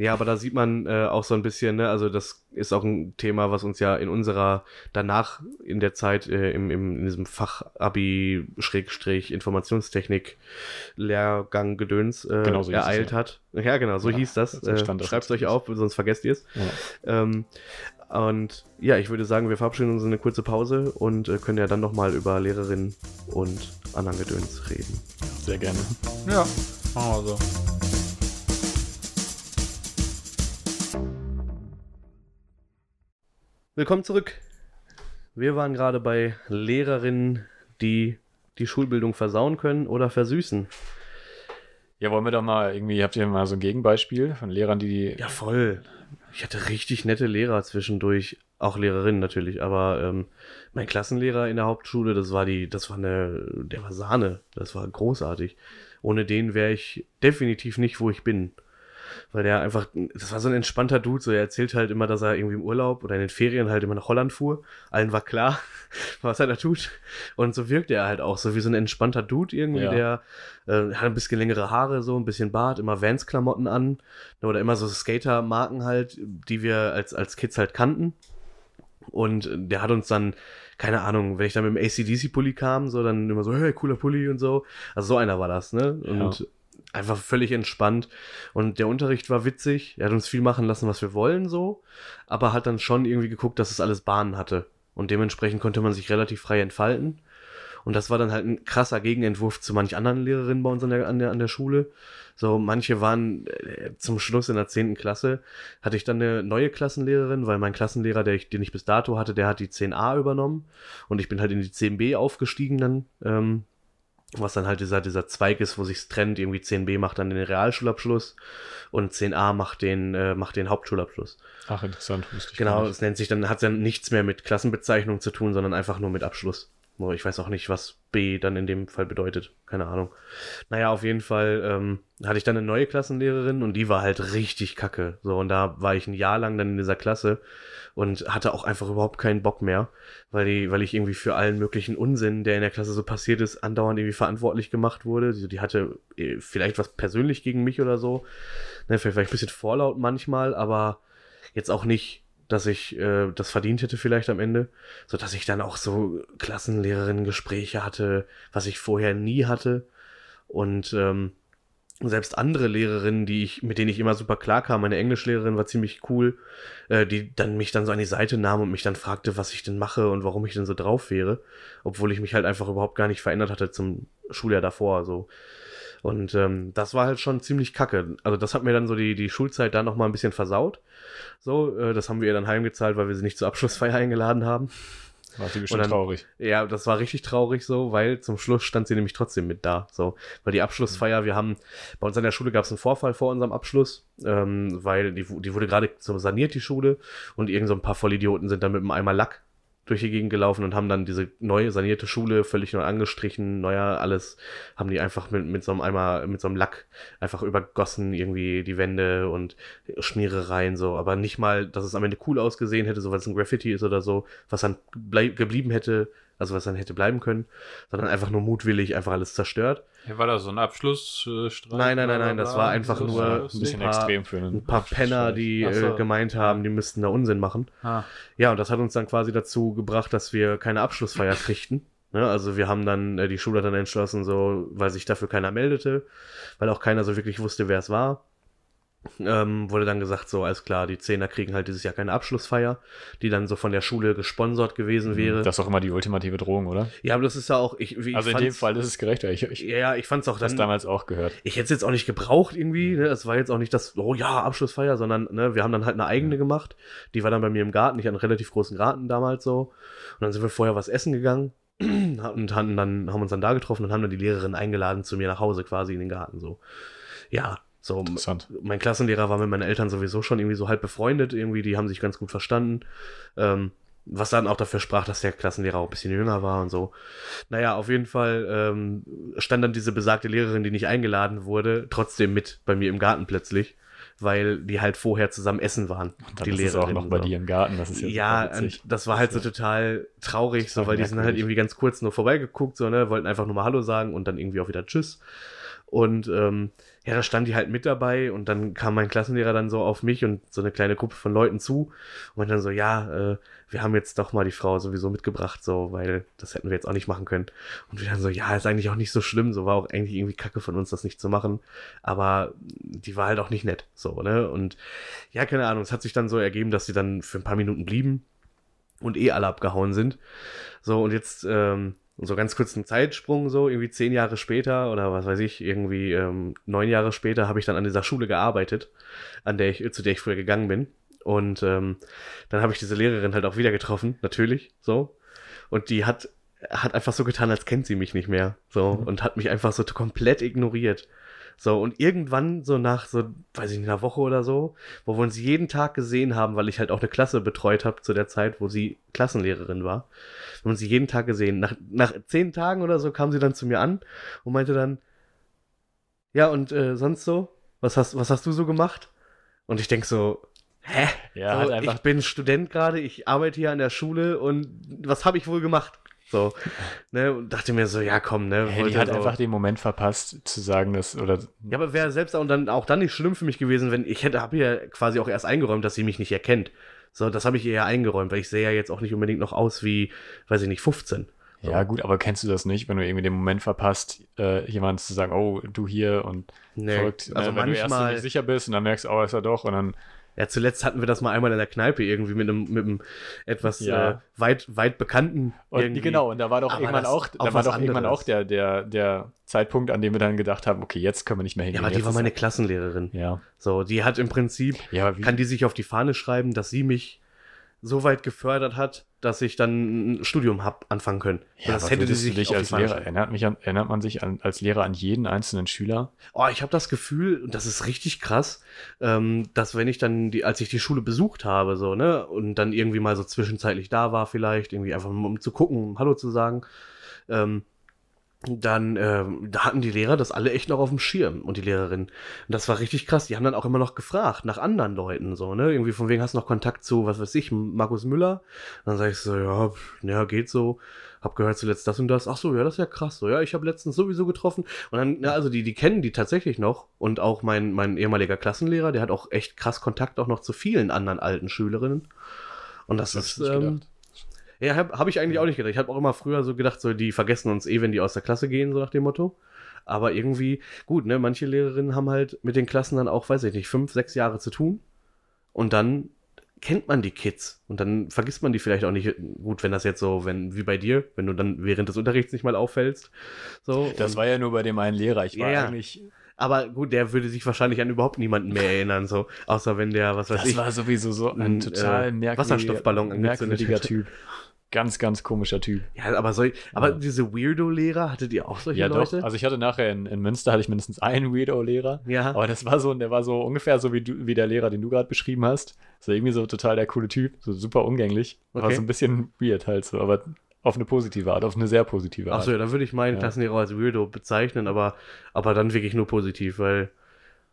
Ja, aber da sieht man äh, auch so ein bisschen, ne, also das ist auch ein Thema, was uns ja in unserer, danach in der Zeit äh, im, im, in diesem Fachabi Schrägstrich Informationstechnik Lehrgang Gedöns äh, Genau so hieß es, ereilt ja. hat. Ja, genau, so Ja, hieß das. äh, das Schreibt euch letztens. auf, sonst vergesst ihr es. Ja. Ähm, und ja, ich würde sagen, wir verabschieden uns in eine kurze Pause und äh, können ja dann nochmal über Lehrerinnen und anderen Gedöns reden. Sehr gerne. Ja, machen wir so. Willkommen zurück. Wir waren gerade bei Lehrerinnen, die die Schulbildung versauen können oder versüßen. Ja, wollen wir doch mal irgendwie, habt ihr mal so ein Gegenbeispiel von Lehrern, die die. Ja, voll. Ich hatte richtig nette Lehrer zwischendurch, auch Lehrerinnen natürlich, aber ähm, mein Klassenlehrer in der Hauptschule, das war die, das war eine, der war Sahne, das war großartig. Ohne den wäre ich definitiv nicht, wo ich bin. Weil der einfach, das war so ein entspannter Dude, so er erzählt halt immer, dass er irgendwie im Urlaub oder in den Ferien halt immer nach Holland fuhr. Allen war klar, was er da tut. Und so wirkt er halt auch, so wie so ein entspannter Dude irgendwie, Ja. der äh, hat ein bisschen längere Haare, so ein bisschen Bart, immer Vans-Klamotten an. Oder immer so Skater-Marken halt, die wir als, als Kids halt kannten. Und der hat uns dann, keine Ahnung, wenn ich dann mit dem ACDC-Pulli kam, so dann immer so, hey, cooler Pulli und so. Also so einer war das, ne? Und einfach völlig entspannt. Und der Unterricht war witzig. Er hat uns viel machen lassen, was wir wollen, so. Aber hat dann schon irgendwie geguckt, dass es alles Bahnen hatte. Und dementsprechend konnte man sich relativ frei entfalten. Und das war dann halt ein krasser Gegenentwurf zu manch anderen Lehrerinnen bei uns an der, an der, an der Schule. So, manche waren äh, zum Schluss in der 10. Klasse, hatte ich dann eine neue Klassenlehrerin, weil mein Klassenlehrer, der ich, den ich bis dato hatte, der hat die 10a übernommen. Und ich bin halt in die 10b aufgestiegen dann. Ähm, was dann halt dieser, dieser Zweig ist, wo sich's trennt. Irgendwie 10b macht dann den Realschulabschluss und 10a macht den, äh, macht den Hauptschulabschluss. Ach, interessant, ich Genau, es nennt sich dann, hat dann nichts mehr mit Klassenbezeichnung zu tun, sondern einfach nur mit Abschluss. Nur Ich weiß auch nicht, was B dann in dem Fall bedeutet. Keine Ahnung. Naja, auf jeden Fall ähm, hatte ich dann eine neue Klassenlehrerin und die war halt richtig kacke. So, und da war ich ein Jahr lang dann in dieser Klasse und hatte auch einfach überhaupt keinen Bock mehr, weil, die, weil ich irgendwie für allen möglichen Unsinn, der in der Klasse so passiert ist, andauernd irgendwie verantwortlich gemacht wurde. Die, die hatte äh, vielleicht was persönlich gegen mich oder so. Ne, vielleicht war ich ein bisschen vorlaut manchmal, aber jetzt auch nicht, dass ich äh, das verdient hätte vielleicht am Ende, so dass ich dann auch so Klassenlehrerinnen-Gespräche hatte, was ich vorher nie hatte und ähm, selbst andere Lehrerinnen, die ich, mit denen ich immer super klar kam, meine Englischlehrerin war ziemlich cool, äh, die dann mich dann so an die Seite nahm und mich dann fragte, was ich denn mache und warum ich denn so drauf wäre, obwohl ich mich halt einfach überhaupt gar nicht verändert hatte zum Schuljahr davor, so. Und ähm, das war halt schon ziemlich kacke. Also das hat mir dann so die, die Schulzeit da nochmal ein bisschen versaut. So, äh, das haben wir ihr dann heimgezahlt, weil wir sie nicht zur Abschlussfeier eingeladen haben. War sie bestimmt dann- traurig. Ja, das war richtig traurig so, weil zum Schluss stand sie nämlich trotzdem mit da. So, weil die Abschlussfeier, wir haben, bei uns an der Schule gab es einen Vorfall vor unserem Abschluss, ähm, weil die, die wurde gerade so saniert, die Schule, und irgend so ein paar Vollidioten sind dann mit einem Eimer Lack durch die Gegend gelaufen und haben dann diese neue sanierte Schule völlig neu angestrichen, neuer alles, haben die einfach mit, mit so einem Eimer, mit so einem Lack einfach übergossen, irgendwie die Wände und Schmierereien so, aber nicht mal, dass es am Ende cool ausgesehen hätte, so weil es ein Graffiti ist oder so, was dann geblieben hätte, also was dann hätte bleiben können, sondern einfach nur mutwillig einfach alles zerstört. Ja, war das so ein Abschlussstreit? Nein, nein, nein, nein, das war einfach nur Ein paar- extrem für einen Ein paar Penner, die Ach so. äh, gemeint haben, die müssten da Unsinn machen. Ah, Ja, und das hat uns dann quasi dazu gebracht, dass wir keine Abschlussfeier kriegten. Ne, also wir haben dann, äh, die Schule hat dann entschlossen, so, weil sich dafür keiner meldete, weil auch keiner so wirklich wusste, wer es war. Ähm, wurde dann gesagt, so, alles klar, die Zehner kriegen halt dieses Jahr keine Abschlussfeier, die dann so von der Schule gesponsert gewesen wäre. Das ist auch immer die ultimative Drohung, oder? ja, aber das ist ja auch, ich, wie, also ich in dem Fall ist es gerechter. Ich, ich Ja, ich fand's auch habe das dann, damals auch gehört. ich hätte es jetzt auch nicht gebraucht irgendwie, ne? Es war jetzt auch nicht das, oh ja, Abschlussfeier, sondern ne, wir haben dann halt eine eigene gemacht. Die war dann bei mir im Garten, ich hatte einen relativ großen Garten damals so. Und dann sind wir vorher was essen gegangen und haben dann haben uns dann da getroffen und haben dann die Lehrerin eingeladen zu mir nach Hause quasi in den Garten so. Ja, so mein Klassenlehrer war mit meinen Eltern sowieso schon irgendwie so halb befreundet, irgendwie, die haben sich ganz gut verstanden. Ähm, was dann auch dafür sprach, dass der Klassenlehrer auch ein bisschen jünger war und so. Naja, auf jeden Fall ähm, stand dann diese besagte Lehrerin, die nicht eingeladen wurde, trotzdem mit bei mir im Garten plötzlich, weil die halt vorher zusammen essen waren. Und dann die ist es auch Lehrerin noch bei so. dir im Garten. Das ist Ja, und das war halt so total traurig, so, weil die sind halt irgendwie ganz kurz nur vorbeigeguckt, so, ne, wollten einfach nur mal Hallo sagen und dann irgendwie auch wieder Tschüss. Und ähm, ja, da stand die halt mit dabei und dann kam mein Klassenlehrer dann so auf mich und so eine kleine Gruppe von Leuten zu und dann so, ja, äh, wir haben jetzt doch mal die Frau sowieso mitgebracht, so, weil das hätten wir jetzt auch nicht machen können. Und wir dann so, ja, ist eigentlich auch nicht so schlimm, so war auch eigentlich irgendwie kacke von uns, das nicht zu machen. Aber die war halt auch nicht nett, so, ne? Und ja, keine Ahnung, es hat sich dann so ergeben, dass sie dann für ein paar Minuten blieben und eh alle abgehauen sind. So, und jetzt, ähm, so ganz kurzen Zeitsprung, so irgendwie zehn Jahre später oder was weiß ich, irgendwie ähm, neun Jahre später habe ich dann an dieser Schule gearbeitet, an der ich, zu der ich früher gegangen bin. Und ähm, dann habe ich diese Lehrerin halt auch wieder getroffen, natürlich, so. Und die hat, hat einfach so getan, als kennt sie mich nicht mehr, so, und hat mich einfach so komplett ignoriert. So, und irgendwann, so nach so, weiß ich nicht, einer Woche oder so, wo wir uns jeden Tag gesehen haben, weil ich halt auch eine Klasse betreut habe zu der Zeit, wo sie Klassenlehrerin war. Wir haben uns jeden Tag gesehen. Nach, nach zehn Tagen oder so kam sie dann zu mir an und meinte dann, ja, und äh, sonst so? Was hast, was hast du so gemacht? Und ich denk so, hä? Ja, so, halt ich bin Student gerade, ich arbeite hier an der Schule und was habe ich wohl gemacht? So, ne, und dachte mir so, ja, komm, ne, Hey, die hat so- einfach den Moment verpasst, zu sagen, dass, oder ja, aber wäre selbst auch dann, auch dann nicht schlimm für mich gewesen, wenn ich hätte, habe ja quasi auch erst eingeräumt, dass sie mich nicht erkennt. So, das habe ich ihr ja eingeräumt, weil ich sehe ja jetzt auch nicht unbedingt noch aus wie, weiß ich nicht, 15. So. ja gut, aber kennst du das nicht, wenn du irgendwie den Moment verpasst, äh, jemand zu sagen, oh, du hier und Nee, verrückt, also ne, wenn du erst manchmal, nicht sicher bist und dann merkst, oh, ist er doch und dann, ja, zuletzt hatten wir das mal einmal in der Kneipe irgendwie mit einem, mit einem etwas Ja. äh, weit, weit bekannten. und irgendwie. genau, und da war doch Aber irgendwann auch, da war doch irgendwann auch der, der, der Zeitpunkt, an dem wir dann gedacht haben, okay, jetzt können wir nicht mehr Ja, hingehen. aber die war meine Klassenlehrerin. Ja. So, die hat im Prinzip, Ja, kann die sich auf die Fahne schreiben, dass sie mich so weit gefördert hat, dass ich dann ein Studium hab anfangen können. ja, das hätte sich dich als Lehrer, erinnert, mich an, erinnert man sich an, als Lehrer an jeden einzelnen Schüler? Oh, ich habe das Gefühl, und das ist richtig krass, ähm, dass wenn ich dann, die, als ich die Schule besucht habe, so, ne, und dann irgendwie mal so zwischenzeitlich da war, vielleicht, irgendwie einfach um zu gucken, um Hallo zu sagen, ähm, dann ähm, da hatten die Lehrer das alle echt noch auf dem Schirm und die Lehrerin. Und das war richtig krass. Die haben dann auch immer noch gefragt nach anderen Leuten, so, ne? Irgendwie von wegen hast du noch Kontakt zu, was weiß ich, Markus Müller? dann sag ich so, ja, ja, geht so. Hab gehört zuletzt das und das. Ach so, ja, das ist ja krass. So, ja, ich habe letztens sowieso getroffen. Und dann, ja, also die, die kennen die tatsächlich noch. Und auch mein, mein ehemaliger Klassenlehrer, der hat auch echt krass Kontakt auch noch zu vielen anderen alten Schülerinnen. Und das, Das ist, ähm, gedacht. Ja, habe hab ich eigentlich auch nicht gedacht. Ich habe auch immer früher so gedacht, so die vergessen uns eh, wenn die aus der Klasse gehen, so nach dem Motto. Aber irgendwie, gut, ne, manche Lehrerinnen haben halt mit den Klassen dann auch, weiß ich nicht, fünf, sechs Jahre zu tun. Und dann kennt man die Kids. Und dann vergisst man die vielleicht auch nicht. Gut, wenn das jetzt so, wenn, wie bei dir, wenn du dann während des Unterrichts nicht mal auffällst. So. Das war ja nur bei dem einen Lehrer. Ich war Ja, eigentlich, aber gut, der würde sich wahrscheinlich an überhaupt niemanden mehr erinnern, so. Außer wenn der, was weiß das ich. war sowieso so ein ein, total äh, merkwürdiger, Wasserstoffballon. Typ. Ganz, ganz komischer Typ. ja, aber, soll, aber Ja. diese Weirdo-Lehrer, hattet ihr auch solche Ja, Leute? doch. Also ich hatte nachher in, in Münster hatte ich mindestens einen Weirdo-Lehrer. ja. Aber das war so, der war so ungefähr so wie, du, wie der Lehrer, den du gerade beschrieben hast. So irgendwie so total der coole Typ, so super umgänglich. War Okay. so ein bisschen weird halt so, aber auf eine positive Art, auf eine sehr positive Art. Achso, ja, dann würde ich meinen Ja. Klassenlehrer als Weirdo bezeichnen, aber, aber dann wirklich nur positiv, weil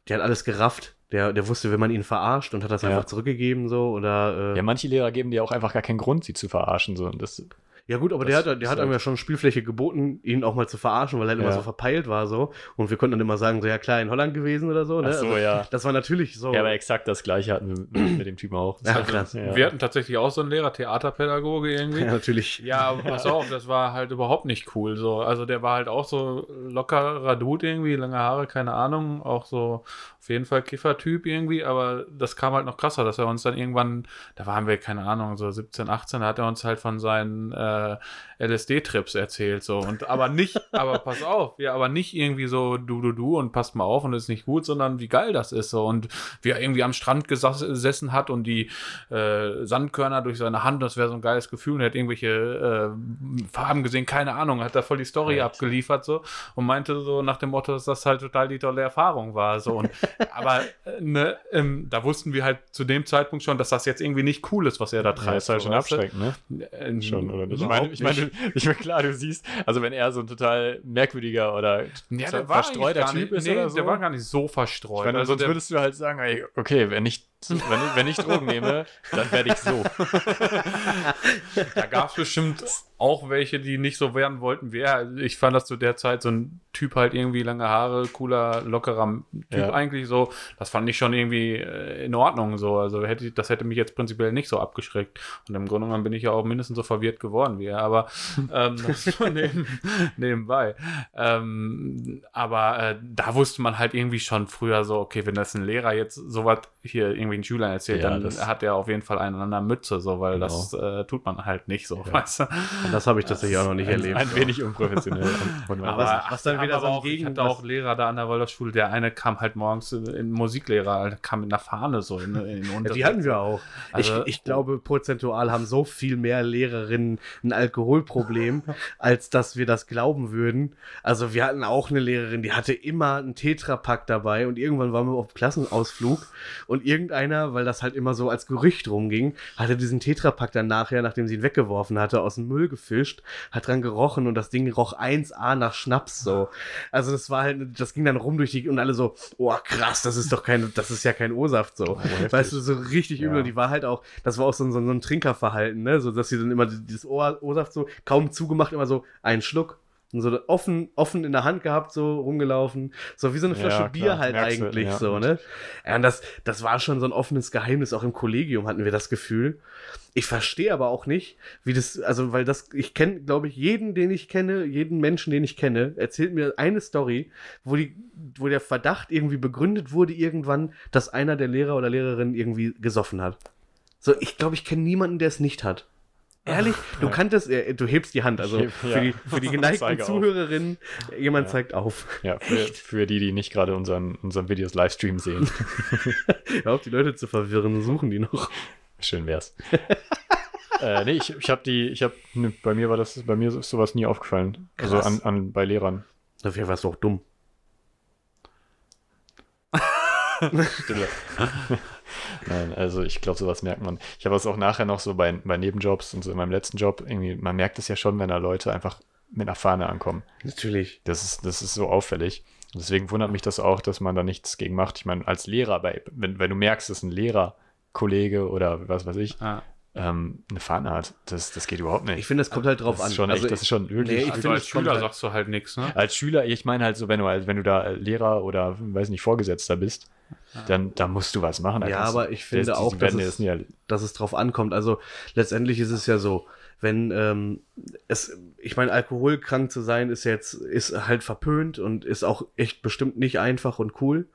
der hat alles gerafft. Der, der wusste, wenn man ihn verarscht und hat das Ja. einfach zurückgegeben, so, oder, äh, Ja, manche Lehrer geben dir auch einfach gar keinen Grund, sie zu verarschen. So. Und das, Ja gut, aber Das der hat, der hat einem halt- ja schon Spielfläche geboten, ihn auch mal zu verarschen, weil er immer Ja. so verpeilt war so. Und wir konnten dann immer sagen, so ja klar, in Holland gewesen oder so. Ne? Ach so, also, ja. Das war natürlich so. Ja, aber exakt das gleiche hatten wir mit, dem Typen auch. Ja, krass. Ja. Wir hatten tatsächlich auch so einen Lehrer, Theaterpädagoge irgendwie. ja, natürlich. Ja, aber pass auf, das war halt überhaupt nicht cool. So. Also der war halt auch so lockerer Dude irgendwie, lange Haare, keine Ahnung, auch so auf jeden Fall Kiffertyp irgendwie, aber das kam halt noch krasser, dass er uns dann irgendwann, da waren wir, keine Ahnung, so 17, 18, da hat er uns halt von seinen äh, LSD-Trips erzählt, so. Und aber nicht, aber pass auf, ja, aber nicht irgendwie so du, du, du und passt mal auf und ist nicht gut, sondern wie geil das ist, so. Und wie er irgendwie am Strand gesessen hat und die äh, Sandkörner durch seine Hand, das wäre so ein geiles Gefühl und er hat irgendwelche äh, Farben gesehen, keine Ahnung, hat da voll die Story Ja. abgeliefert, so. Und meinte so nach dem Motto, dass das halt total die tolle Erfahrung war, so. Und, aber, äh, ne, ähm, da wussten wir halt zu dem Zeitpunkt schon, dass das jetzt irgendwie nicht cool ist, was er da Ja, treibt. ist halt schon abschreckend, ne? Äh, Schon, oder nicht? Ich meine, ich meine, ich meine, klar, du siehst, also wenn er so ein total merkwürdiger oder Ja, verstreuter Typ nicht, ist nee, oder so. der war gar nicht so verstreut. meine, also sonst der, würdest du halt sagen, ey, okay, wenn ich, wenn ich, wenn ich Drogen nehme, dann werde ich so. da gab es bestimmt auch welche, die nicht so werden wollten wie er. Ich fand das zu der Zeit so ein Typ halt irgendwie lange Haare, cooler, lockerer Typ Ja. eigentlich so. Das fand ich schon irgendwie äh, in Ordnung so. Also hätte das hätte mich jetzt prinzipiell nicht so abgeschreckt. Und im Grunde genommen bin ich ja auch mindestens so verwirrt geworden wie er. Aber ähm, das nur neben, nebenbei. Ähm, aber äh, da wusste man halt irgendwie schon früher so, okay, wenn das ein Lehrer jetzt sowas hier irgendwie den Schülern erzählt, Ja, dann hat er auf jeden Fall einen an der Mütze, so, weil Genau. das äh, tut man halt nicht so, Ja. weißt du? Und das habe ich tatsächlich auch noch nicht ein, erlebt. Ein wenig unprofessionell. von meiner Aber, was- was dann aber wieder so ein auch, ich Gegen- hatte auch Lehrer da an der Waldorfschule, der eine kam halt morgens in, in Musiklehrer, kam mit einer Fahne so in, in Ja, Unterricht. die hatten wir auch. Also- ich, ich glaube, prozentual haben so viel mehr Lehrerinnen ein Alkoholproblem, als dass wir das glauben würden. Also wir hatten auch eine Lehrerin, die hatte immer einen Tetrapack dabei und irgendwann waren wir auf Klassenausflug und irgendeiner, weil das halt immer so als Gerücht rumging, hatte diesen Tetrapack dann nachher, nachdem sie ihn weggeworfen hatte, aus dem Müll gefischt, hat dran gerochen und das Ding roch 1A nach Schnaps so. Also das war halt, das ging dann rum durch die und alle so, oh krass, das ist doch kein, das ist ja kein O-Saft so. heftig. weißt du, so richtig übel. Ja. Und die war halt auch, das war auch so, ein- so, ein- ein Trinkerverhalten, ne? So, dass sie dann immer dieses O-Saft so kaum zugemacht, immer so einen Schluck. Und so offen, offen in der Hand gehabt, so rumgelaufen. So wie so eine Ja, Flasche klar, Bier halt merkst eigentlich, ja. so, ne? Ja, und das, das war schon so ein offenes Geheimnis. Auch im Kollegium hatten wir das Gefühl. Ich verstehe aber auch nicht, wie das, also, weil das, ich kenne, glaube ich, jeden, den ich kenne, jeden Menschen, den ich kenne, erzählt mir eine Story, wo die, wo der Verdacht irgendwie begründet wurde irgendwann, dass einer der Lehrer oder Lehrerinnen irgendwie gesoffen hat. So, ich glaube, ich kenne niemanden, der es nicht hat. Ehrlich, du kanntest, äh, du hebst die Hand, also heb- für, ja. die, für die geneigten Zeige auf. Zuhörerinnen, jemand Ja. zeigt auf. Ja, für, für die, die nicht gerade unseren, unseren Videos Livestream sehen. Ja, auf die Leute zu verwirren, suchen die noch. Schön wär's. äh, nee, ich, ich habe die, ich habe, ne, bei mir war das, bei mir ist sowas nie aufgefallen. Also Krass. an, an, bei Lehrern. Dafür warst du auch dumm. Stille. Nein, also ich glaube, sowas merkt man. Ich habe es auch nachher noch so bei, bei Nebenjobs und so in meinem letzten Job, irgendwie, man merkt es ja schon, wenn da Leute einfach mit einer Fahne ankommen. Natürlich. Das ist, das ist so auffällig. Und deswegen wundert mich das auch, dass man da nichts gegen macht. Ich meine, als Lehrer, bei, wenn, wenn du merkst, dass ein Lehrerkollege oder was weiß ich, Ja. Ähm, eine Fahne hat, das, das geht überhaupt nicht. Ich finde, es kommt halt drauf das an. schon Also echt, das ist schon wirklich. Nee, ich Also finde, als Schüler halt- sagst du halt nichts, ne? als Schüler, ich meine halt so, wenn du, wenn du da Lehrer oder, weiß nicht, Vorgesetzter bist, dann da musst du was machen. Ja, aber ich finde das- auch, dass werden es- das er- dass es drauf ankommt. Also letztendlich ist es ja so, wenn ähm, es, ich meine, alkoholkrank zu sein ist jetzt, ist halt verpönt und ist auch echt bestimmt nicht einfach und cool.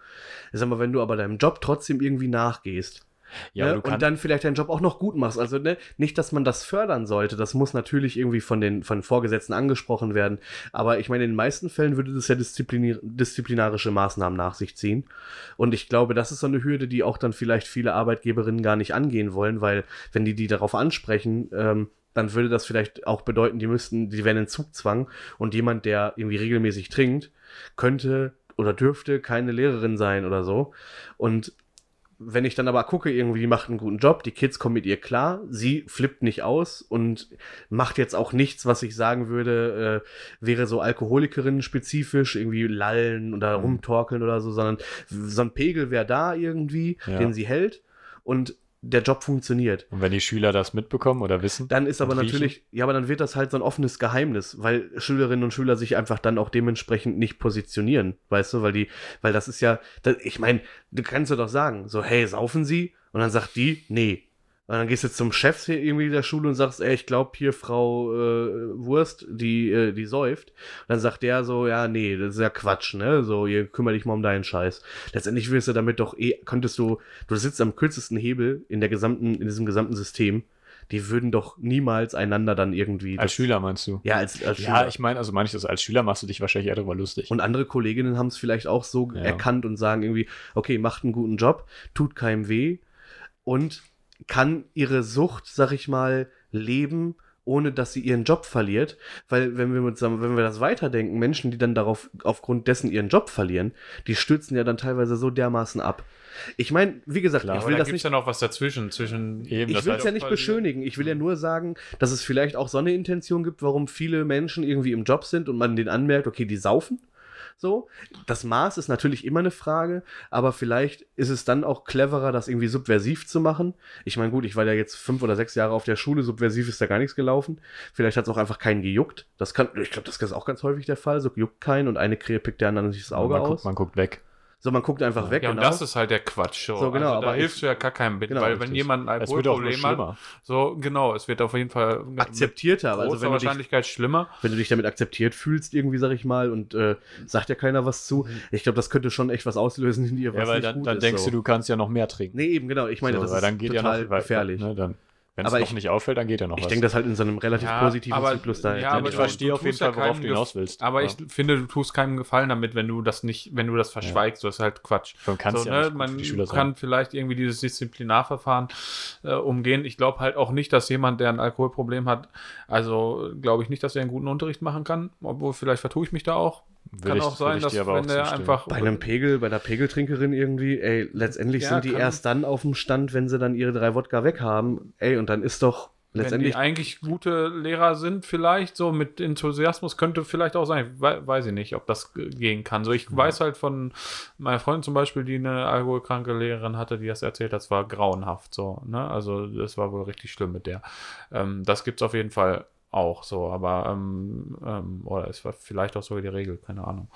Ich sag mal, wenn du aber deinem Job trotzdem irgendwie nachgehst, Ja, ne, und dann vielleicht deinen Job auch noch gut machst. Also ne, nicht, dass man das fördern sollte. Das muss natürlich irgendwie von den von Vorgesetzten angesprochen werden. Aber ich meine, in den meisten Fällen würde das ja disziplinarische Maßnahmen nach sich ziehen. Und ich glaube, das ist so eine Hürde, die auch dann vielleicht viele Arbeitgeberinnen gar nicht angehen wollen, weil wenn die die darauf ansprechen, ähm, dann würde das vielleicht auch bedeuten, die müssten, die wären in Zugzwang und jemand, der irgendwie regelmäßig trinkt, könnte oder dürfte keine Lehrerin sein oder so. Und wenn ich dann aber gucke, irgendwie, die macht einen guten Job, die Kids kommen mit ihr klar, sie flippt nicht aus und macht jetzt auch nichts, was ich sagen würde, äh, wäre so Alkoholikerin-spezifisch, irgendwie lallen oder Mhm. rumtorkeln oder so, sondern so ein Pegel wäre da irgendwie, Ja. den sie hält und der Job funktioniert. Und wenn die Schüler das mitbekommen oder wissen, Dann ist aber Und riechen? natürlich, ja, aber dann wird das halt so ein offenes Geheimnis, weil Schülerinnen und Schüler sich einfach dann auch dementsprechend nicht positionieren, weißt du, weil die, weil das ist ja, das, ich meine, du kannst ja doch sagen, so, hey, saufen Sie? Und dann sagt die, nee. Und dann gehst du zum Chef hier irgendwie der Schule und sagst, ey, ich glaube hier Frau äh, Wurst, die, äh, die säuft. Und dann sagt der so, ja, nee, das ist ja Quatsch, ne? So, ihr kümmere dich mal um deinen Scheiß. Letztendlich wirst du damit doch eh, könntest du, du sitzt am kürzesten Hebel in der gesamten, in diesem gesamten System. Die würden doch niemals einander dann irgendwie. als Schüler meinst du? Ja, als, als Ja, Schüler. ich meine, also meine ich das als Schüler machst du dich wahrscheinlich eher darüber lustig. Und andere Kolleginnen haben es vielleicht auch so Ja. erkannt und sagen irgendwie, okay, macht einen guten Job, tut keinem weh und kann ihre Sucht, sag ich mal, leben, ohne dass sie ihren Job verliert. Weil, wenn wir, mit, wenn wir das weiterdenken, Menschen, die dann darauf, aufgrund dessen ihren Job verlieren, die stürzen ja dann teilweise so dermaßen ab. Ich meine, wie gesagt, Klar. ich will da das nicht ja noch was dazwischen. Zwischen Eben, ich will es heißt- ja nicht beschönigen. Ich will ja nur sagen, dass es vielleicht auch so eine Intention gibt, warum viele Menschen irgendwie im Job sind und man denen anmerkt, okay, die saufen. So, das Maß ist natürlich immer eine Frage, aber vielleicht ist es dann auch cleverer, das irgendwie subversiv zu machen. Ich meine, gut, ich war ja jetzt fünf oder sechs Jahre auf der Schule, subversiv ist da gar nichts gelaufen. Vielleicht hat es auch einfach keinen gejuckt. Das kann, ich glaube, das ist auch ganz häufig der Fall. So juckt keinen und eine Krähe pickt der anderen sich das Auge man, aus. guckt, man guckt weg. So, man guckt einfach weg. Ja, und genau. das ist halt der Quatsch. So, So, genau, also, aber da ich- hilfst du ja gar keinem mit, Genau, weil wenn richtig. jemand ein Alkoholproblem hat, so genau, es wird auf jeden Fall akzeptierter. Also wenn du dich Wahrscheinlichkeit schlimmer. wenn du dich damit akzeptiert fühlst, irgendwie, sag ich mal, und äh, sagt ja keiner was zu. Ich glaube, das könnte schon echt was auslösen in dir, was Ja, weil nicht dann, gut dann ist, denkst so. du, du kannst ja noch mehr trinken. Nee, eben, genau. Ich meine, so, das weil ist dann geht ja total noch weil- gefährlich. Ne, dann, wenn es Aber noch ich- nicht auffällt, dann geht ja noch ich was. denke, das halt in so einem relativ Ja, positiven aber- Zyklus da. ja, da- aber ich verstehe auf jeden ja Fall, worauf du hinaus willst. Aber Ja. ich finde, du tust keinem Gefallen damit, wenn du das nicht, wenn du das verschweigst. Das ist halt Quatsch. Man kann es so, ja ne, man für die Schüler kann sein. vielleicht irgendwie dieses Disziplinarverfahren äh, umgehen. Ich glaube halt auch nicht, dass jemand, der ein Alkoholproblem hat, also glaube ich nicht, dass er einen guten Unterricht machen kann. Obwohl, vielleicht vertue ich mich da auch. Will kann ich- auch sein, dass wenn der zustimmen. einfach bei einem Pegel, bei einer Pegeltrinkerin irgendwie, ey, letztendlich Ja, sind die erst dann auf dem Stand, wenn sie dann ihre drei Wodka weg haben. Ey, und dann ist doch wenn letztendlich. die eigentlich gute Lehrer sind, vielleicht so mit Enthusiasmus, könnte vielleicht auch sein. Ich wei- weiß ich nicht, ob das gehen kann. So, ich weiß halt von meiner Freundin zum Beispiel, die eine alkoholkranke Lehrerin hatte, die das erzählt hat, das war grauenhaft so. Ne? Also das war wohl richtig schlimm mit der. Ähm, das gibt es auf jeden Fall auch so, aber ähm, ähm, oder es war vielleicht auch sogar die Regel, keine Ahnung.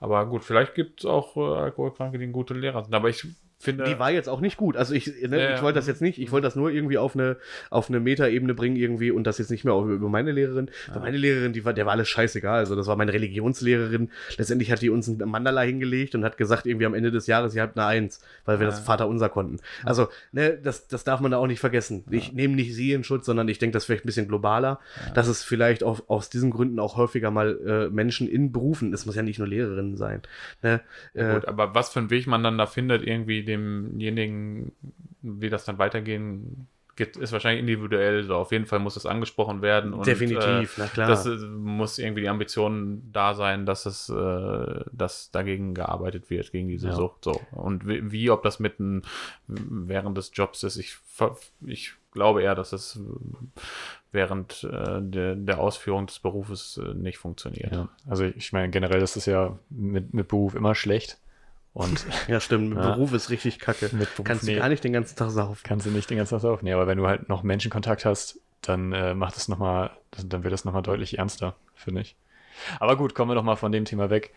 Aber gut, vielleicht gibt es auch äh, Alkoholkranke, die ein gute Lehrer sind. Aber ich finde. die war jetzt auch nicht gut. Also ich, ne, Ja, ich ja. wollte das jetzt nicht, ich wollte das nur irgendwie auf eine, auf eine Metaebene bringen irgendwie und das jetzt nicht mehr auf, über meine Lehrerin. Weil meine Lehrerin, die war, der war alles scheißegal. Also das war meine Religionslehrerin. Letztendlich hat die uns ein Mandala hingelegt und hat gesagt, irgendwie am Ende des Jahres, ihr habt eine Eins, weil wir Ja. das Vaterunser konnten. Also, ne, das, das darf man da auch nicht vergessen. Ich nehme nicht sie in Schutz, sondern ich denke, das ist vielleicht ein bisschen globaler, dass es vielleicht auch aus diesen Gründen auch häufiger mal äh, Menschen in Berufen, es muss ja nicht nur Lehrerinnen sein. Ne? Äh, Gut, aber was für einen Weg man dann da findet, irgendwie demjenigen, wie das dann weitergehen geht, ist wahrscheinlich individuell. So, auf jeden Fall muss es angesprochen werden. Und, definitiv, na Äh, klar. das muss irgendwie die Ambition da sein, dass es, äh, dass dagegen gearbeitet wird, gegen diese Ja. Sucht. So. Und wie, wie, ob das mitten während des Jobs ist, ich, ich glaube eher, dass es während äh, der, der Ausführung des Berufes äh, nicht funktioniert. Ja. Also ich meine, generell ist es ja mit, mit Beruf immer schlecht. Und Ja, stimmt. Ja. Beruf ist richtig kacke. mit Beruf, Kannst nee, du gar nicht den ganzen Tag saufen. kannst du nicht den ganzen Tag saufen. Nee, aber wenn du halt noch Menschenkontakt hast, dann äh, macht es noch mal, dann wird das nochmal deutlich ernster, finde ich. Aber gut, kommen wir doch mal von dem Thema weg.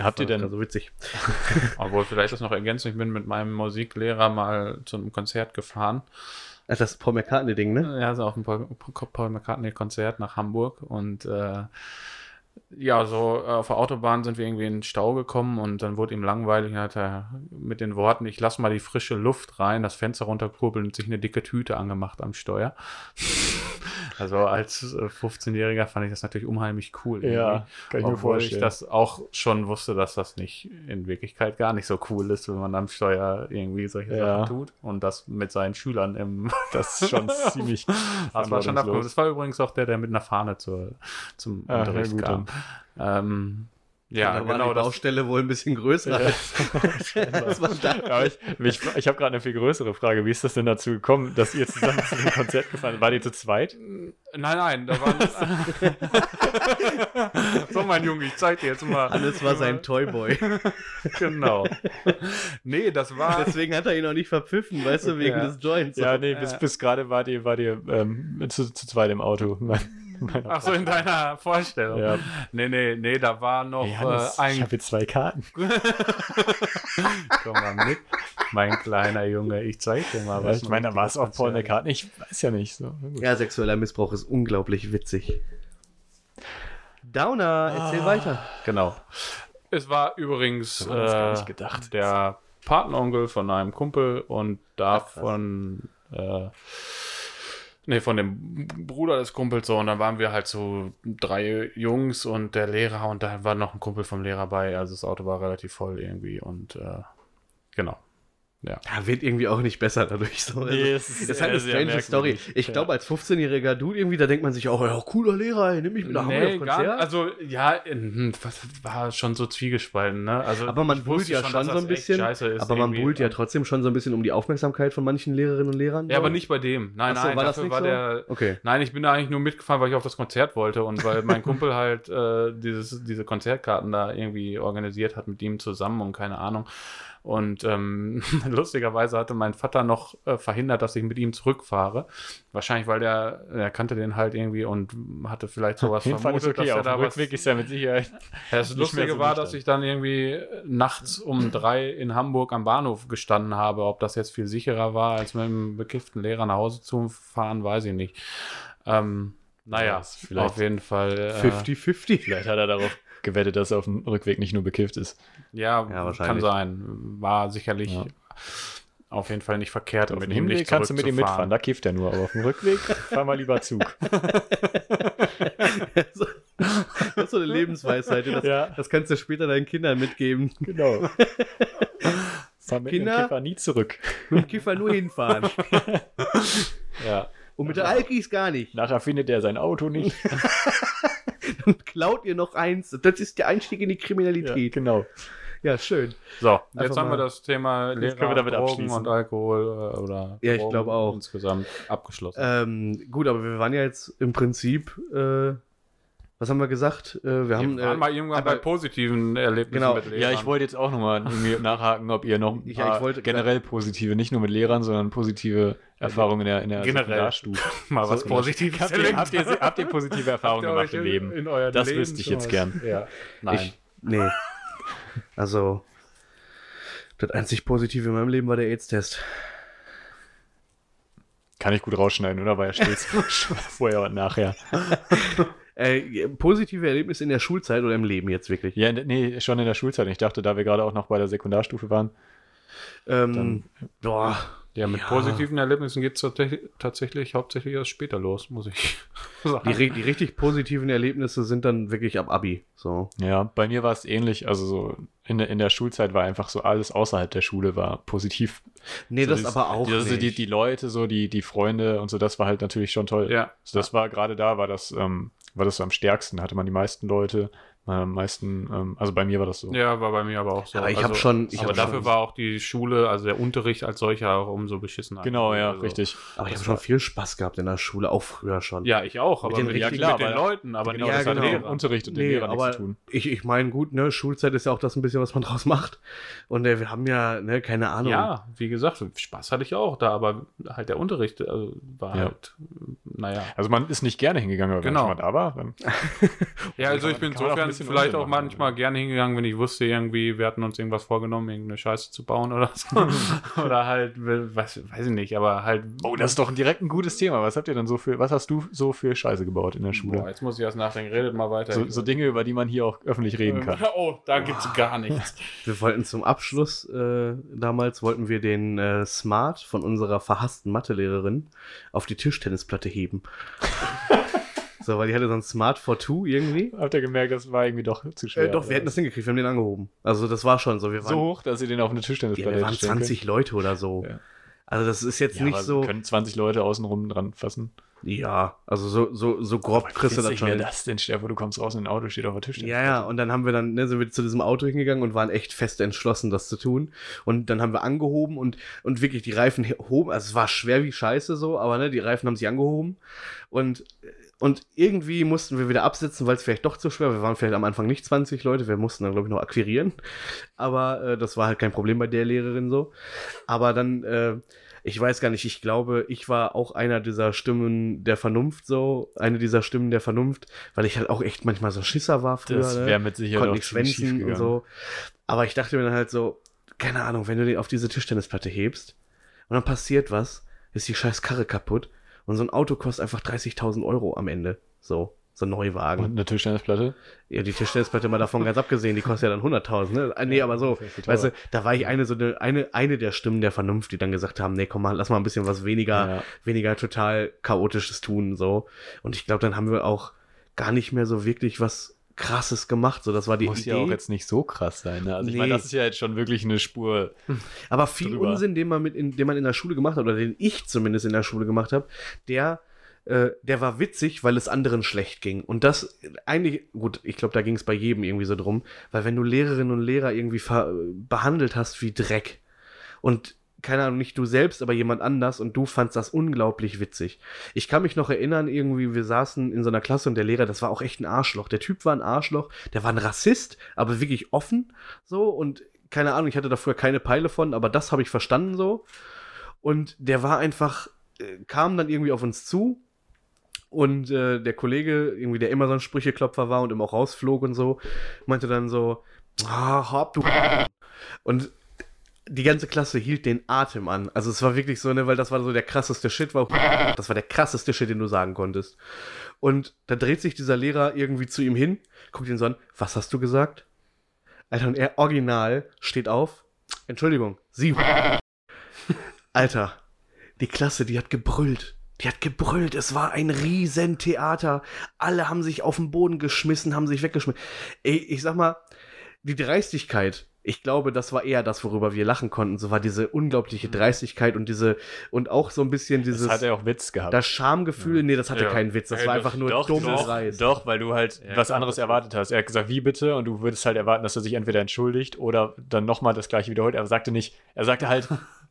Habt ihr denn, Also witzig. Obwohl, vielleicht ist noch ergänzend, ich bin mit meinem Musiklehrer mal zu einem Konzert gefahren. Das Paul McCartney-Ding, ne? Ja, also auf ein Paul, Paul McCartney-Konzert nach Hamburg und äh, ja, so äh, auf der Autobahn sind wir irgendwie in den Stau gekommen und dann wurde ihm langweilig und hat er mit den Worten, ich lass mal die frische Luft rein, das Fenster runterkurbeln und sich eine dicke Tüte angemacht am Steuer. also als äh, 15-Jähriger fand ich das natürlich unheimlich cool. ja, kann ich mir Obwohl ich vorstellen. das auch schon wusste, dass das nicht in Wirklichkeit gar nicht so cool ist, wenn man am Steuer irgendwie solche Ja. Sachen tut und das mit seinen Schülern im. das ist schon ziemlich Das war schon. Das war übrigens auch der, der mit einer Fahne zur, zum ja, Unterricht kam. Ähm, Ja, da war genau. die Das, Baustelle wohl ein bisschen größer. als- Was war da? Aber ich, ich, ich habe gerade eine viel größere Frage. Wie ist das denn dazu gekommen, dass ihr zusammen zu dem Konzert gefahren seid? War ihr zu zweit? nein, nein, da war. so, mein Junge, ich zeig dir jetzt mal. Alles war sein Toyboy. Genau. Nee, das war. Deswegen hat er ihn auch nicht verpfiffen, weißt du, wegen Ja. des Joints. Ja, nee, bis, bis gerade war ihr, war ihr ähm, zu, zu zweit im Auto. Ach so, in deiner Vorstellung. Ja. Nee, nee, nee, da war noch Hey, Hannes, äh, ich ein. habe jetzt zwei Karten. Komm mal mit, mein kleiner Junge. Ich zeig dir mal Ja, was. ich meine, da war es auch Paul McCartney. Ich weiß ja nicht. So. Ja, sexueller Missbrauch ist unglaublich witzig. Downer, erzähl weiter. Genau. Es war übrigens äh, gedacht. der Patenonkel von einem Kumpel und davon, äh, nee, von dem Bruder des Kumpels so. Und dann waren wir halt so drei Jungs und der Lehrer und da war noch ein Kumpel vom Lehrer bei. Also das Auto war relativ voll irgendwie und äh, genau. Ja, wird irgendwie auch nicht besser dadurch. So. Nee, Also, es ist das ist halt eine strange Story. Ich Ja. glaube, als 15-jähriger Dude irgendwie, da denkt man sich auch, ja, cooler Lehrer, ey, nimm mich mit nach Hamburg Nee, auf gar, Konzert. also ja, in- was war schon so zwiegespalten, ne? Also aber man buhlt ja schon so ein bisschen. Aber man buhlt ja trotzdem schon so ein bisschen um die Aufmerksamkeit von manchen Lehrerinnen und Lehrern. Ja, aber nicht bei dem. Nein, so, nein, war das nicht war so? der. Okay. Nein, ich bin da eigentlich nur mitgefahren, weil ich auf das Konzert wollte und weil mein Kumpel halt äh, dieses, diese Konzertkarten da irgendwie organisiert hat mit ihm zusammen und keine Ahnung. Und ähm, lustigerweise hatte mein Vater noch äh, verhindert, dass ich mit ihm zurückfahre. Wahrscheinlich, weil der, er kannte den halt irgendwie und hatte vielleicht sowas vermutet, okay, dass auf er da was Rückweg ist ja mit Sicherheit. das Lustige so war, dass ich dann irgendwie nachts um drei in Hamburg am Bahnhof gestanden habe. Ob das jetzt viel sicherer war, als mit einem bekifften Lehrer nach Hause zu fahren, weiß ich nicht. Ähm, Ja, naja, auf jeden Fall. Äh, 50-50. Vielleicht hat er darauf gewettet, dass er auf dem Rückweg nicht nur bekifft ist. Ja, Ja, kann sein. War sicherlich Ja. auf jeden Fall nicht verkehrt. Auf mit dem Hinweg nicht kannst du mit ihm mitfahren, da kifft er nur, aber auf dem Rückweg fahr mal lieber Zug. Das ist so eine Lebensweisheit. Das, Ja. das kannst du später deinen Kindern mitgeben. Genau. Fahr mit Kinder? dem Kiffer nie zurück. Mit dem Kiffer nur hinfahren. Ja. Und mit der Alkis gar nicht. Nachher findet er sein Auto nicht. Dann klaut ihr noch eins. Das ist der Einstieg in die Kriminalität. Ja, genau. schön. So, Einfach jetzt haben wir das Thema Lehrer, können wir damit Drogen abschließen. und Alkohol äh, oder Ja, ich Drogen glaub auch. insgesamt abgeschlossen. Ähm, gut, aber wir waren ja jetzt im Prinzip, äh, was haben wir gesagt? Äh, wir haben, wir waren äh, mal irgendwann aber- bei positiven Erlebnissen Genau. mit Lehrern. Ja, ich wollte jetzt auch nochmal irgendwie nachhaken, ob ihr noch ein Ja, paar ich wollte- generell positive, nicht nur mit Lehrern, sondern positive Erfahrungen in der, in der Generell. Sekundarstufe. mal was So, Positives Habt ihr, habt, ihr, habt ihr positive Erfahrungen gemacht im Leben? in euer Das Leben wüsste ich jetzt was- gern. Ja. Nein. Ich, nee. Also, das einzig Positive in meinem Leben war der AIDS-Test. Kann ich gut rausschneiden, oder? War ja stets vorher und nachher. Äh, positive Erlebnisse in der Schulzeit oder im Leben jetzt wirklich? Ja, nee, schon in der Schulzeit. Ich dachte, da wir gerade auch noch bei der Sekundarstufe waren. Ähm, boah, ja, mit Ja. positiven Erlebnissen geht es tatsächlich hauptsächlich erst später los, muss ich sagen. die, die richtig positiven Erlebnisse sind dann wirklich ab Abi. So. Ja, bei mir war es ähnlich. Also so in der, in der Schulzeit war einfach so alles außerhalb der Schule war positiv. Nee, so das dieses- aber auch die, also nicht. die, die Leute, so die, die Freunde und so, das war halt natürlich schon toll. Ja. Also das war gerade da, war das, ähm, war das so am stärksten. Hatte man die meisten Leute, am meisten, ähm, also bei mir war das so. Ja, war bei mir aber auch so. Aber ich hab schon- ich aber hab dafür schon- war auch die Schule, also der Unterricht als solcher auch umso beschissener. Genau, ja, Also, richtig. aber ich habe schon viel Spaß gehabt in der Schule, auch früher schon. Ja, ich auch, aber den mit, richtigen- mit Ja, klar, den weil- Leuten, aber genau, ja, das hat genau. mit dem Unterricht und den Nee, Lehrern nichts aber zu tun. ich, ich meine, gut, ne, Schulzeit ist ja auch das ein bisschen, was man draus macht. Und äh, wir haben ja, ne, keine Ahnung. Ja, wie gesagt, Spaß hatte ich auch da, aber halt der Unterricht also, war Ja. halt, naja. Also man ist nicht gerne hingegangen, aber Genau. wenn man schon mal da war, dann Ja, also ich bin insofern vielleicht auch machen, manchmal gerne hingegangen, wenn ich wusste irgendwie, wir hatten uns irgendwas vorgenommen, irgendeine Scheiße zu bauen oder so. oder halt, was, weiß ich nicht, aber halt. Oh, das ist doch direkt ein gutes Thema. Was habt ihr denn so für, was hast du so für Scheiße gebaut in der Schule? Boah, jetzt muss ich erst nachdenken, redet mal weiter. So, so Dinge, über die man hier auch öffentlich reden kann. Oh, da gibt's gar nichts. Wir wollten zum Abschluss, äh, damals wollten wir den äh, Smart von unserer verhassten Mathelehrerin auf die Tischtennisplatte heben. so, weil die hatte so ein Smart for Two irgendwie. Habt ihr gemerkt, das war irgendwie doch zu schwer? Äh, doch, wir hätten das hingekriegt, wir haben den angehoben. Also das war schon so. Wir waren, so hoch, dass ihr den auf eine ja, Tischtennisplatte wir waren hättet stellen 20 Leute oder so. Ja. Also das ist jetzt können. Ja, nicht aber so. Können 20 Leute außenrum dran fassen? Ja, also so, so, so grob kriegst du das schon. hin. das denn? Vor, du kommst raus und ein Auto steht auf der Tisch. Ja, ja, und dann haben wir dann, ne, sind wir zu diesem Auto hingegangen und waren echt fest entschlossen, das zu tun. Und dann haben wir angehoben und, und wirklich die Reifen hoben, also es war schwer wie Scheiße so, aber ne, die Reifen haben sich angehoben. Und, und irgendwie mussten wir wieder absetzen, weil es vielleicht doch zu schwer war. Wir waren vielleicht am Anfang nicht 20 Leute, wir mussten dann, glaube ich, noch akquirieren. Aber äh, das war halt kein Problem bei der Lehrerin so. Aber dann, äh, ich weiß gar nicht, ich glaube, ich war auch einer dieser Stimmen der Vernunft so, eine dieser Stimmen der Vernunft, weil ich halt auch echt manchmal so ein Schisser war früher. das ne? wäre mit Sicherheit konnte auch schwänzen und so. Aber ich dachte mir dann halt so, keine Ahnung, wenn du den auf diese Tischtennisplatte hebst und dann passiert was, ist die scheiß Karre kaputt und so ein Auto kostet einfach 30.000 Euro am Ende. So, so ein Neuwagen. Und eine Tischtennisplatte? Ja, die Tischtennisplatte mal davon ganz abgesehen, die kostet ja dann 100.000, ne? Ah, Nee, aber so, weißt du, da war ich eine so eine, eine, eine der Stimmen der Vernunft, die dann gesagt haben, nee, komm mal, lass mal ein bisschen was weniger, Ja. weniger total chaotisches tun, so. Und ich glaube, dann haben wir auch gar nicht mehr so wirklich was krasses gemacht, so, das war die Muss Idee. ja auch jetzt nicht so krass sein. Ne? Also ich meine, Nee. das ist ja jetzt schon wirklich eine Spur. Aber viel drüber. Unsinn, den man, mit in, den man in der Schule gemacht hat, oder den ich zumindest in der Schule gemacht habe, der, äh, der war witzig, weil es anderen schlecht ging. Und das eigentlich, gut, ich glaube, da ging es bei jedem irgendwie so drum, weil wenn du Lehrerinnen und Lehrer irgendwie behandelt hast wie Dreck und keine Ahnung, nicht du selbst, aber jemand anders und du fandst das unglaublich witzig. Ich kann mich noch erinnern, irgendwie, wir saßen in so einer Klasse und der Lehrer, das war auch echt ein Arschloch. Der Typ war ein Arschloch, der war ein Rassist, aber wirklich offen so und keine Ahnung, ich hatte da früher keine Peile von, aber das habe ich verstanden so. Und der war einfach, äh, kam dann irgendwie auf uns zu und äh, der Kollege, irgendwie, der immer so ein Sprücheklopfer war und immer auch rausflog und so, meinte dann so, ah, hab du. Und die ganze Klasse hielt den Atem an. Also es war wirklich so, ne, weil das war so der krasseste Shit, war, das war der krasseste Shit, den du sagen konntest. Und da dreht sich dieser Lehrer irgendwie zu ihm hin, guckt ihn so an, was hast du gesagt? Alter, und er original steht auf. Entschuldigung, sie. Alter, die Klasse, die hat gebrüllt. Die hat gebrüllt. Es war ein Riesentheater. Alle haben sich auf den Boden geschmissen, haben sich weggeschmissen. Ey, ich sag mal, die Dreistigkeit, ich glaube, das war eher das, worüber wir lachen konnten. So war diese unglaubliche Dreistigkeit und diese, und auch so ein bisschen dieses, Das hat er auch Witz gehabt. das Schamgefühl. Nee, das hatte Ja. keinen Witz. Das Ey, war das- einfach nur doch, dummes doch, Reis. doch, weil du halt Ja, was anderes erwartet hast. Er hat gesagt, wie bitte? Und du würdest halt erwarten, dass er sich entweder entschuldigt oder dann nochmal das gleiche wiederholt. Er sagte nicht, er sagte halt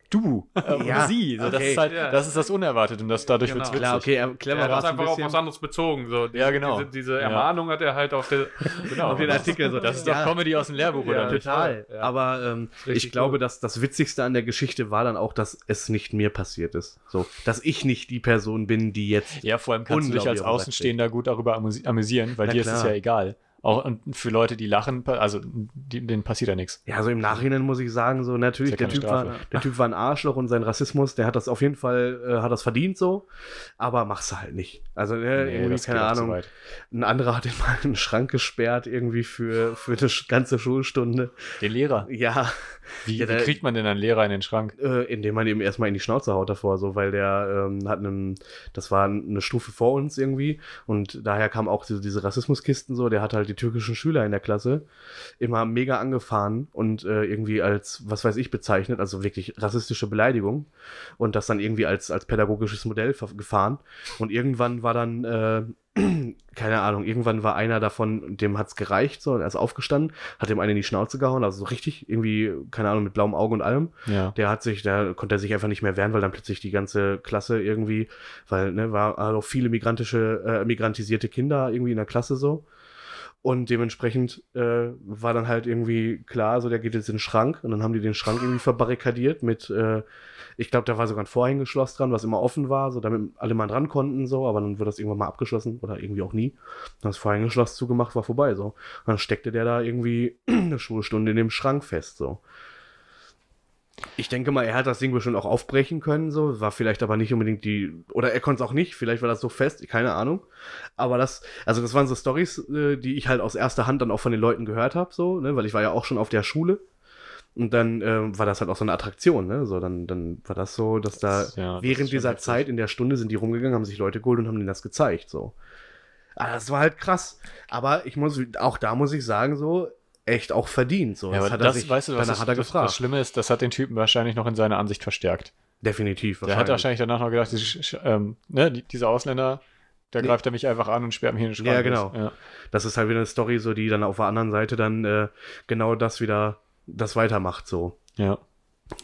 du äh, Ja, oder sie. So, das, okay. ist halt, Ja. das ist das Unerwartet und das dadurch Genau. wird's witzig. Klar, okay, er, clever Er war hat es ein einfach auf bisschen. was anderes bezogen. So. Ja, genau. Diese, diese Ja. Ermahnung hat er halt auf, der, Genau. Auf den Artikel so. Das ist Ja. doch Comedy aus dem Lehrbuch, Ja, oder nicht? Total. Ja. Aber ähm, ich glaube, cool. dass das Witzigste an der Geschichte war dann auch, dass es nicht mir passiert ist. So, dass ich nicht die Person bin, die jetzt. Ja, vor allem kannst du dich als auf Außenstehender gut darüber amüsi- amüsieren, weil Na dir ist es klar. ja egal. Auch für Leute, die lachen, also die, denen passiert ja nichts. Ja, so im Nachhinein muss ich sagen, so natürlich, ja der typ, war, der Typ war ein Arschloch und sein Rassismus, der hat das auf jeden Fall, äh, hat das verdient so, aber mach's halt nicht. Also, äh, irgendwie, das keine Ahnung, ein anderer hat ihn mal in den Schrank gesperrt, irgendwie für, für eine ganze Schulstunde. Den Lehrer. Ja, Wie, Ja, wie kriegt man denn einen Lehrer in den Schrank? äh, indem man ihm erstmal in die Schnauze haut davor, so, weil der ähm, hat einen, das war eine Stufe vor uns irgendwie und daher kam auch diese, diese Rassismuskisten so, der hat halt die türkischen Schüler in der Klasse immer mega angefahren und äh, irgendwie als, was weiß ich, bezeichnet, also wirklich rassistische Beleidigung und das dann irgendwie als, als pädagogisches Modell gefahren und irgendwann war dann, äh, keine Ahnung, irgendwann war einer davon, dem hat's gereicht, so, er ist aufgestanden, hat dem einen in die Schnauze gehauen, also so richtig, irgendwie, keine Ahnung, mit blauem Auge und allem. Ja. Der hat sich, da konnte er sich einfach nicht mehr wehren, weil dann plötzlich die ganze Klasse irgendwie, weil, ne, war also viele migrantische, äh, migrantisierte Kinder irgendwie in der Klasse so. Und dementsprechend äh, war dann halt irgendwie klar, so der geht jetzt in den Schrank und dann haben die den Schrank irgendwie verbarrikadiert mit, äh, ich glaube, da war sogar ein Vorhängeschloss dran, was immer offen war, so damit alle mal dran konnten, so, aber dann wird das irgendwann mal abgeschlossen oder irgendwie auch nie. Dann das Vorhängeschloss zugemacht, war vorbei, so. Und dann steckte der da irgendwie eine Schulstunde in dem Schrank fest, so. Ich denke mal, er hat das Ding bestimmt auch aufbrechen können, so, war vielleicht aber nicht unbedingt die, oder er konnte es auch nicht, vielleicht war das so fest, keine Ahnung. Aber das, also das waren so Stories, äh, die ich halt aus erster Hand dann auch von den Leuten gehört habe, so, ne, weil ich war ja auch schon auf der Schule. Und dann ähm, war das halt auch so eine Attraktion, ne? So, dann, dann war das so, dass da Das- ja, das während schon dieser. Zeit in der Stunde sind die rumgegangen, haben sich Leute geholt und haben denen das gezeigt, so. Ah, das war halt krass. Aber ich muss, auch da muss ich sagen, so, echt auch verdient. So. Ja, aber hat das, er sich, weißt du, was danach das, hat er das, gefragt. das Schlimme ist, das hat den Typen wahrscheinlich noch in seiner Ansicht verstärkt. Definitiv. Der hat wahrscheinlich danach noch gedacht, diese, ähm, ne, die, dieser Ausländer, der Nee. greift er mich einfach an und sperrt mich in den Schrank. Ja, genau. Ja. Das ist halt wieder eine Story, so die dann auf der anderen Seite dann äh, genau das wieder, das weitermacht, so. ja.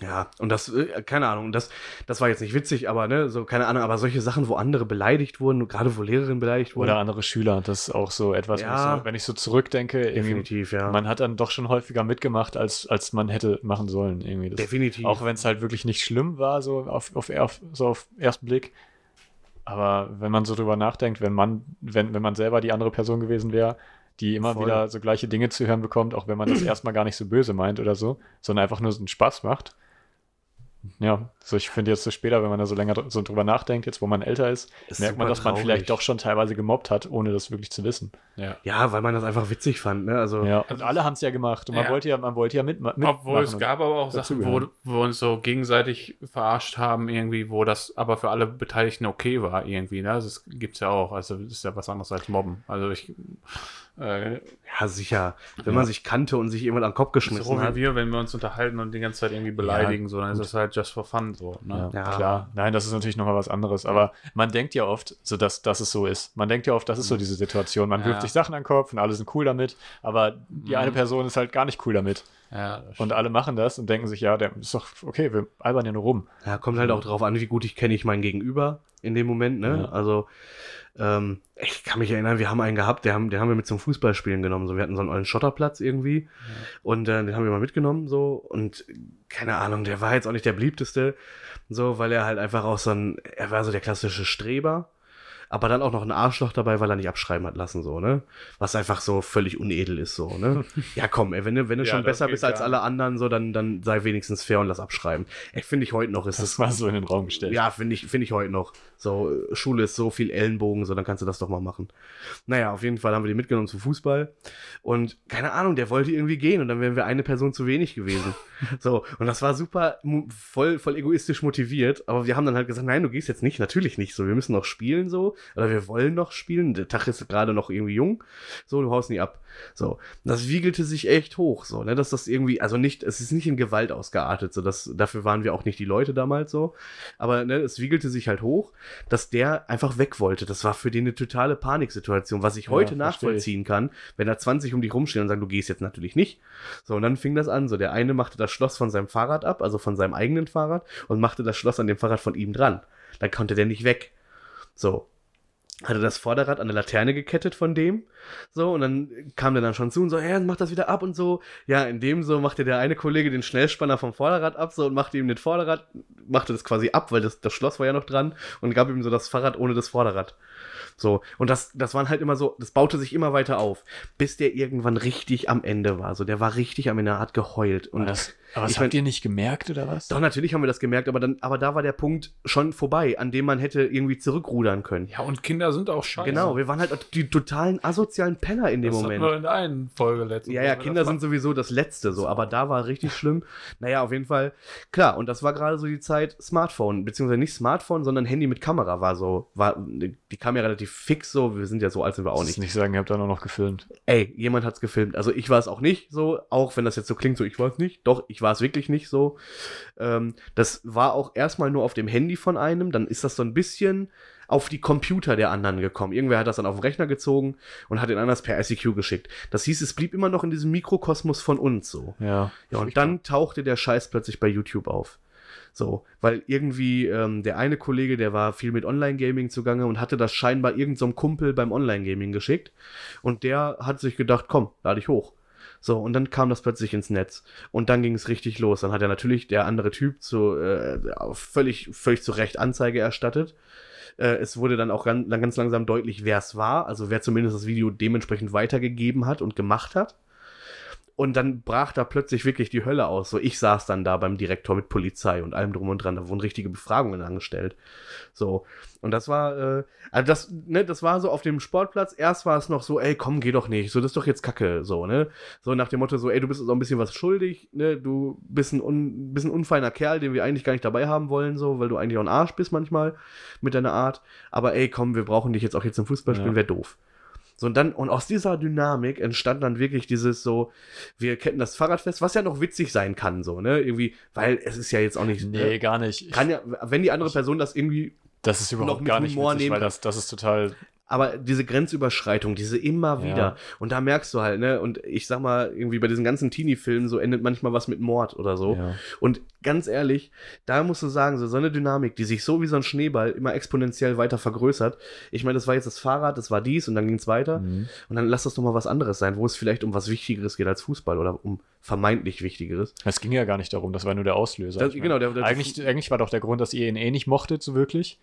Ja, und das, äh, keine Ahnung, das, das war jetzt nicht witzig, aber ne, so, keine Ahnung, aber solche Sachen, wo andere beleidigt wurden, gerade wo Lehrerinnen beleidigt wurden. Oder andere Schüler, das ist auch so etwas, wenn, ich Ja. so, wenn ich so zurückdenke, definitiv, ja. man hat dann doch schon häufiger mitgemacht, als, als man hätte machen sollen. Irgendwie. Das, definitiv. Auch wenn es halt wirklich nicht schlimm war, so auf, auf, auf, so auf ersten Blick. Aber wenn man so drüber nachdenkt, wenn man, wenn, wenn man selber die andere Person gewesen wäre, die immer Voll. wieder so gleiche Dinge zu hören bekommt, auch wenn man das erstmal gar nicht so böse meint oder so, sondern einfach nur so einen Spaß macht. Ja, so ich finde jetzt so später, wenn man da so länger so drüber nachdenkt, jetzt wo man älter ist, Ist merkt man, dass man traurig. vielleicht doch schon teilweise gemobbt hat, ohne das wirklich zu wissen. Ja. Ja, weil man das einfach witzig fand, ne? Also, Ja, und alle haben es ja gemacht und man Ja. wollte ja, man wollte ja mit, mit Obwohl es gab aber auch Sachen, wo, wo wir uns so gegenseitig verarscht haben, irgendwie, wo das aber für alle Beteiligten okay war, irgendwie. Ne? Das gibt es ja auch. Also, das ist ja was anderes als Mobben. Also, ich. Äh, ja, sicher. Wenn Ja. man sich kannte und sich irgendwann an den Kopf geschmissen so wie hat. wir, wenn wir uns unterhalten und die ganze Zeit irgendwie beleidigen, so, dann ist es halt just for fun, so. Ne? Ja, Ja. klar. Nein, das ist natürlich nochmal was anderes. Aber man denkt ja oft, so dass, dass es so ist. Man denkt ja oft, das ist so diese Situation. Man Ja. wirft sich Sachen an den Kopf und alle sind cool damit. Aber die Mhm. eine Person ist halt gar nicht cool damit. Ja, das Und alle machen das und denken sich, ja, der ist doch okay, wir albern ja nur rum. Ja, kommt halt auch drauf an, wie gut ich kenne ich mein Gegenüber in dem Moment, ne? Ja. Also, ähm, ich kann mich erinnern, wir haben einen gehabt, der haben, den haben wir mit zum Fußballspielen genommen. So, wir hatten so einen ollen Schotterplatz irgendwie und äh, den haben wir mal mitgenommen, so. Und keine Ahnung, der war jetzt auch nicht der beliebteste, so, weil er halt einfach auch so ein, er war so der klassische Streber. Aber dann auch noch ein Arschloch dabei, weil er nicht abschreiben hat lassen, so, ne? Was einfach so völlig unedel ist, so, ne? ja, komm, ey, wenn du, wenn du Ja, schon das besser bist als gar alle anderen, so, dann, dann sei wenigstens fair und lass abschreiben. Ey, finde ich heute noch, ist Das war so in den Raum gestellt. ja, finde ich, finde ich heute noch. So, Schule ist so viel Ellenbogen, so, dann kannst du das doch mal machen. Naja, auf jeden Fall haben wir die mitgenommen zum Fußball. Und keine Ahnung, der wollte irgendwie gehen und dann wären wir eine Person zu wenig gewesen. so, und das war super, voll, voll egoistisch motiviert. Aber wir haben dann halt gesagt, nein, du gehst jetzt nicht, natürlich nicht. So, wir müssen noch spielen, so. Oder wir wollen noch spielen. Der Tag ist gerade noch irgendwie jung. So, du haust nie ab. So, das wiegelte sich echt hoch, so, ne, dass das irgendwie, also nicht, es ist nicht in Gewalt ausgeartet, so, das, dafür waren wir auch nicht die Leute damals so, aber ne, es wiegelte sich halt hoch, dass der einfach weg wollte. Das war für den eine totale Paniksituation, was ich Ja, heute versteh nachvollziehen kann, wenn da 20 um dich rumstehen und sagen, du gehst jetzt natürlich nicht. So, und dann fing das an, so, der eine machte das Schloss von seinem Fahrrad ab, also von seinem eigenen Fahrrad, und machte das Schloss an dem Fahrrad von ihm dran. Dann konnte der nicht weg. So, hatte das Vorderrad an der Laterne gekettet von dem. So, und dann kam der dann schon zu und so, ja, mach das wieder ab und so. Ja, in dem so machte der eine Kollege den Schnellspanner vom Vorderrad ab so und machte ihm den Vorderrad, machte das quasi ab, weil das, das Schloss war ja noch dran und gab ihm so das Fahrrad ohne das Vorderrad. So, und das, das waren halt immer so, das baute sich immer weiter auf, bis der irgendwann richtig am Ende war. So, der war richtig am Ende, hat geheult. Und Aber das, aber das ich habt mein- ihr nicht gemerkt oder was? doch, natürlich haben wir das gemerkt, aber, dann, aber da war der Punkt schon vorbei, an dem man hätte irgendwie zurückrudern können. Ja, und Kinder sind auch scheiße. Genau, wir waren halt die totalen asozialen Penner in dem das Moment. hatten wir in der einen Folge letztens. Ja, ja, Kinder sind sowieso das Letzte so, aber da war richtig schlimm. Naja, auf jeden Fall, klar, und das war gerade so die Zeit Smartphone, beziehungsweise nicht Smartphone, sondern Handy mit Kamera war so, war, die kam ja relativ fix so, wir sind ja so alt sind wir auch nicht. nicht sagen, ihr habt da nur noch gefilmt. Ey, jemand hat's gefilmt. Also ich war es auch nicht so, auch wenn das jetzt so klingt, so ich war es nicht. Doch, ich war es wirklich nicht so. Ähm, das war auch erstmal nur auf dem Handy von einem, dann ist das so ein bisschen auf die Computer der anderen gekommen. Irgendwer hat das dann auf den Rechner gezogen und hat den anders per ICQ geschickt. Das hieß, es blieb immer noch in diesem Mikrokosmos von uns so. Ja. Ja, und dann tauchte der Scheiß plötzlich bei YouTube auf. So, weil irgendwie ähm, der eine Kollege, der war viel mit Online-Gaming zugange und hatte das scheinbar irgendeinem so Kumpel beim Online-Gaming geschickt. Und der hat sich gedacht, komm, lade ich hoch. So, und dann kam das plötzlich ins Netz. Und dann ging es richtig los. Dann hat er natürlich der andere Typ zu, äh, völlig, völlig zu Recht Anzeige erstattet. Äh, es wurde dann auch ganz langsam deutlich, wer es war. Also wer zumindest das Video dementsprechend weitergegeben hat und gemacht hat. Und dann brach da plötzlich wirklich die Hölle aus. So, ich saß dann da beim Direktor mit Polizei und allem drum und dran. Da wurden richtige Befragungen angestellt. So. Und das war, äh, also das, ne, das war so auf dem Sportplatz. Erst war es noch so, ey, komm, geh doch nicht. So, das ist doch jetzt Kacke. So, ne? So nach dem Motto, so, ey, du bist uns auch ein bisschen was schuldig, ne? Du bist ein, un, bist ein unfeiner Kerl, den wir eigentlich gar nicht dabei haben wollen, so, weil du eigentlich auch ein Arsch bist manchmal mit deiner Art. Aber ey, komm, wir brauchen dich jetzt auch jetzt im Fußballspielen, Ja. wäre doof. So, und dann, und aus dieser Dynamik entstand dann wirklich dieses so, wir kennen das Fahrradfest, was ja noch witzig sein kann, so, ne? Irgendwie, weil es ist ja jetzt auch nicht. Nee, ne? gar nicht. Kann ja, wenn die andere Person das irgendwie das ist überhaupt mit gar nicht Humor witzig, nehmen weil das, das ist total. Aber diese Grenzüberschreitung, diese immer Ja. wieder. Und da merkst du halt, ne? Und ich sag mal, irgendwie bei diesen ganzen Teenie-Filmen so endet manchmal was mit Mord oder so. Ja. Und ganz ehrlich, da musst du sagen, so, so eine Dynamik, die sich so wie so ein Schneeball immer exponentiell weiter vergrößert. Ich meine, das war jetzt das Fahrrad, das war dies und dann ging es weiter. Mhm. Und dann lass das doch mal was anderes sein, wo es vielleicht um was Wichtigeres geht als Fußball oder um vermeintlich Wichtigeres. Es ging ja gar nicht darum, das war nur der Auslöser. Das, genau, der, der, eigentlich, eigentlich war doch der Grund, dass ihr ihn eh nicht mochtet, so wirklich.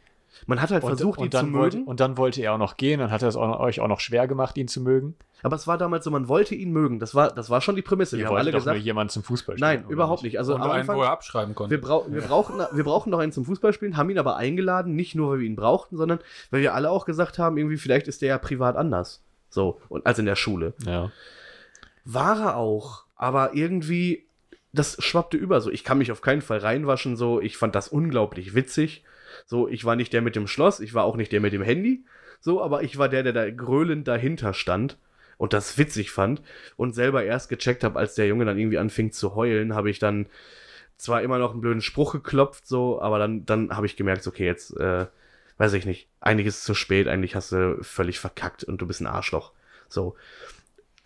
Man hat halt versucht, ihn und, zu dann wollte, mögen. und dann wollte er auch noch gehen, dann hat er es auch, euch auch noch schwer gemacht, ihn zu mögen. Aber es war damals so, man wollte ihn mögen. Das war, das war schon die Prämisse. Ihr Wir haben alle doch gesagt, nur jemanden zum Fußball spielen. nein, überhaupt nicht. Also und am einen, Anfang, wo er abschreiben konnte. Wir, brau wir, brauchen, wir brauchen noch einen zum Fußballspielen, haben ihn aber eingeladen, nicht nur, weil wir ihn brauchten, sondern weil wir alle auch gesagt haben, irgendwie, vielleicht ist der ja privat anders. So, und als in der Schule. Ja. War er auch, aber irgendwie, das schwappte über. So, ich kann mich auf keinen Fall reinwaschen, so, ich fand das unglaublich witzig. So, ich war nicht der mit dem Schloss, ich war auch nicht der mit dem Handy, so, aber ich war der, der da gröhlend dahinter stand und das witzig fand und selber erst gecheckt habe, als der Junge dann irgendwie anfing zu heulen, habe ich dann zwar immer noch einen blöden Spruch geklopft, so, aber dann, dann habe ich gemerkt, okay, jetzt, äh, weiß ich nicht, eigentlich ist es zu spät, eigentlich hast du völlig verkackt und du bist ein Arschloch. So.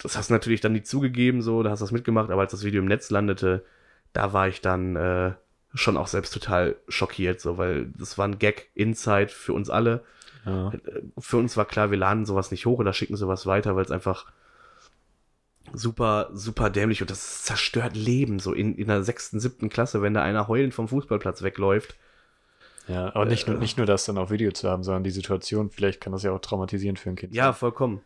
Das hast du natürlich dann nie zugegeben, so, da hast du das mitgemacht, aber als das Video im Netz landete, da war ich dann äh, schon auch selbst total schockiert, so, weil das war ein Gag Inside für uns alle. ja. Für uns war klar, wir laden sowas nicht hoch oder schicken sowas weiter, weil es einfach super, super dämlich und das zerstört Leben, so in, in der sechsten, siebten Klasse, wenn da einer heulend vom Fußballplatz wegläuft. ja. Aber nicht, Äh. nur, nicht nur das dann auf Video zu haben, sondern die Situation, vielleicht kann das ja auch traumatisierend für ein Kind Ja, vollkommen.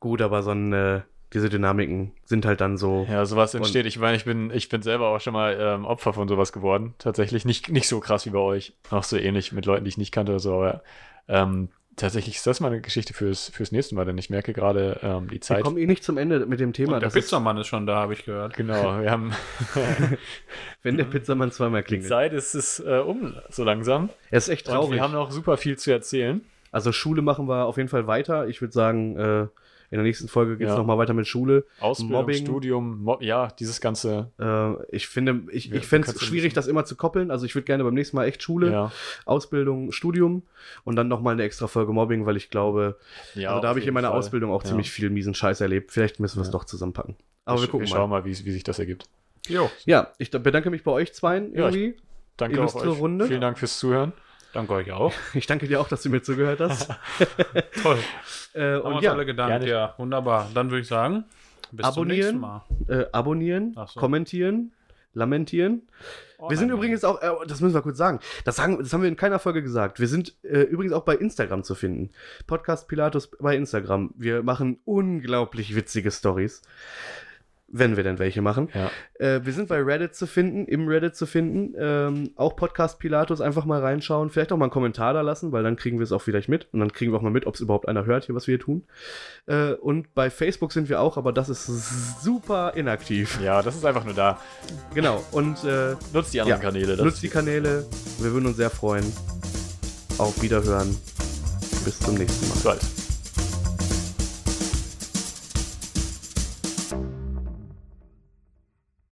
Gut, aber so ein, äh, diese Dynamiken sind halt dann so. Ja, sowas entsteht. Ich meine, ich bin, ich bin selber auch schon mal ähm, Opfer von sowas geworden. Tatsächlich nicht, nicht so krass wie bei euch. Auch so ähnlich mit Leuten, die ich nicht kannte oder so. Aber ähm, tatsächlich ist das mal eine Geschichte fürs, fürs nächste Mal, denn ich merke gerade ähm, die Wir Zeit. kommen eh nicht zum Ende mit dem Thema. und der das ist, Pizzamann ist schon da, habe ich gehört. Genau, wir haben wenn der Pizzamann zweimal die klingelt. Zeit, ist es äh, um so langsam. Er ist echt Und traurig. wir haben noch super viel zu erzählen. Also Schule machen wir auf jeden Fall weiter. Ich würde sagen, äh, in der nächsten Folge geht es Ja. nochmal weiter mit Schule. Ausbildung, Mobbing. Studium, Mob ja, dieses ganze. Äh, ich finde, ich, Wir- ich fände es schwierig, das immer zu koppeln. Also ich würde gerne beim nächsten Mal echt Schule, Ja, Ausbildung, Studium und dann nochmal eine extra Folge Mobbing, weil ich glaube, ja, also da habe ich in meiner Fall. Ausbildung auch Ja. ziemlich viel miesen Scheiß erlebt. Vielleicht müssen wir es Ja. doch zusammenpacken. Aber wir, wir, gucken wir mal. schauen mal, wie, wie sich das ergibt. Jo, Ja, ich da- bedanke mich bei euch zweien Ja, ich- irgendwie. Danke auch Illustre euch. Runde. Vielen Dank fürs Zuhören. Danke euch auch. Ich danke dir auch, dass du mir zugehört hast. Toll. äh, und ja, alle gedankt. Ja, wunderbar. Dann würde ich sagen, bis Abonnieren. zum nächsten Mal. äh, abonnieren, so. kommentieren, lamentieren. Wir sind übrigens auch, äh, das müssen wir kurz sagen, das, sagen, das haben wir in keiner Folge gesagt. Wir sind äh, übrigens auch bei Instagram zu finden. Podcast Pilatus bei Instagram. Wir machen unglaublich witzige Stories. Wenn wir denn welche machen. Ja. Äh, wir sind bei Reddit zu finden, im Reddit zu finden. Ähm, auch Podcast Pilatus einfach mal reinschauen. Vielleicht auch mal einen Kommentar da lassen, weil dann kriegen wir es auch vielleicht mit. Und dann kriegen wir auch mal mit, ob es überhaupt einer hört hier, was wir hier tun. Äh, und bei Facebook sind wir auch, aber das ist super inaktiv. Ja, das ist einfach nur da. Genau. Und äh, Nutzt die anderen Ja, Kanäle. nutzt die Kanäle. Wir würden uns sehr freuen. Auf Wiederhören. Bis zum nächsten Mal. bald.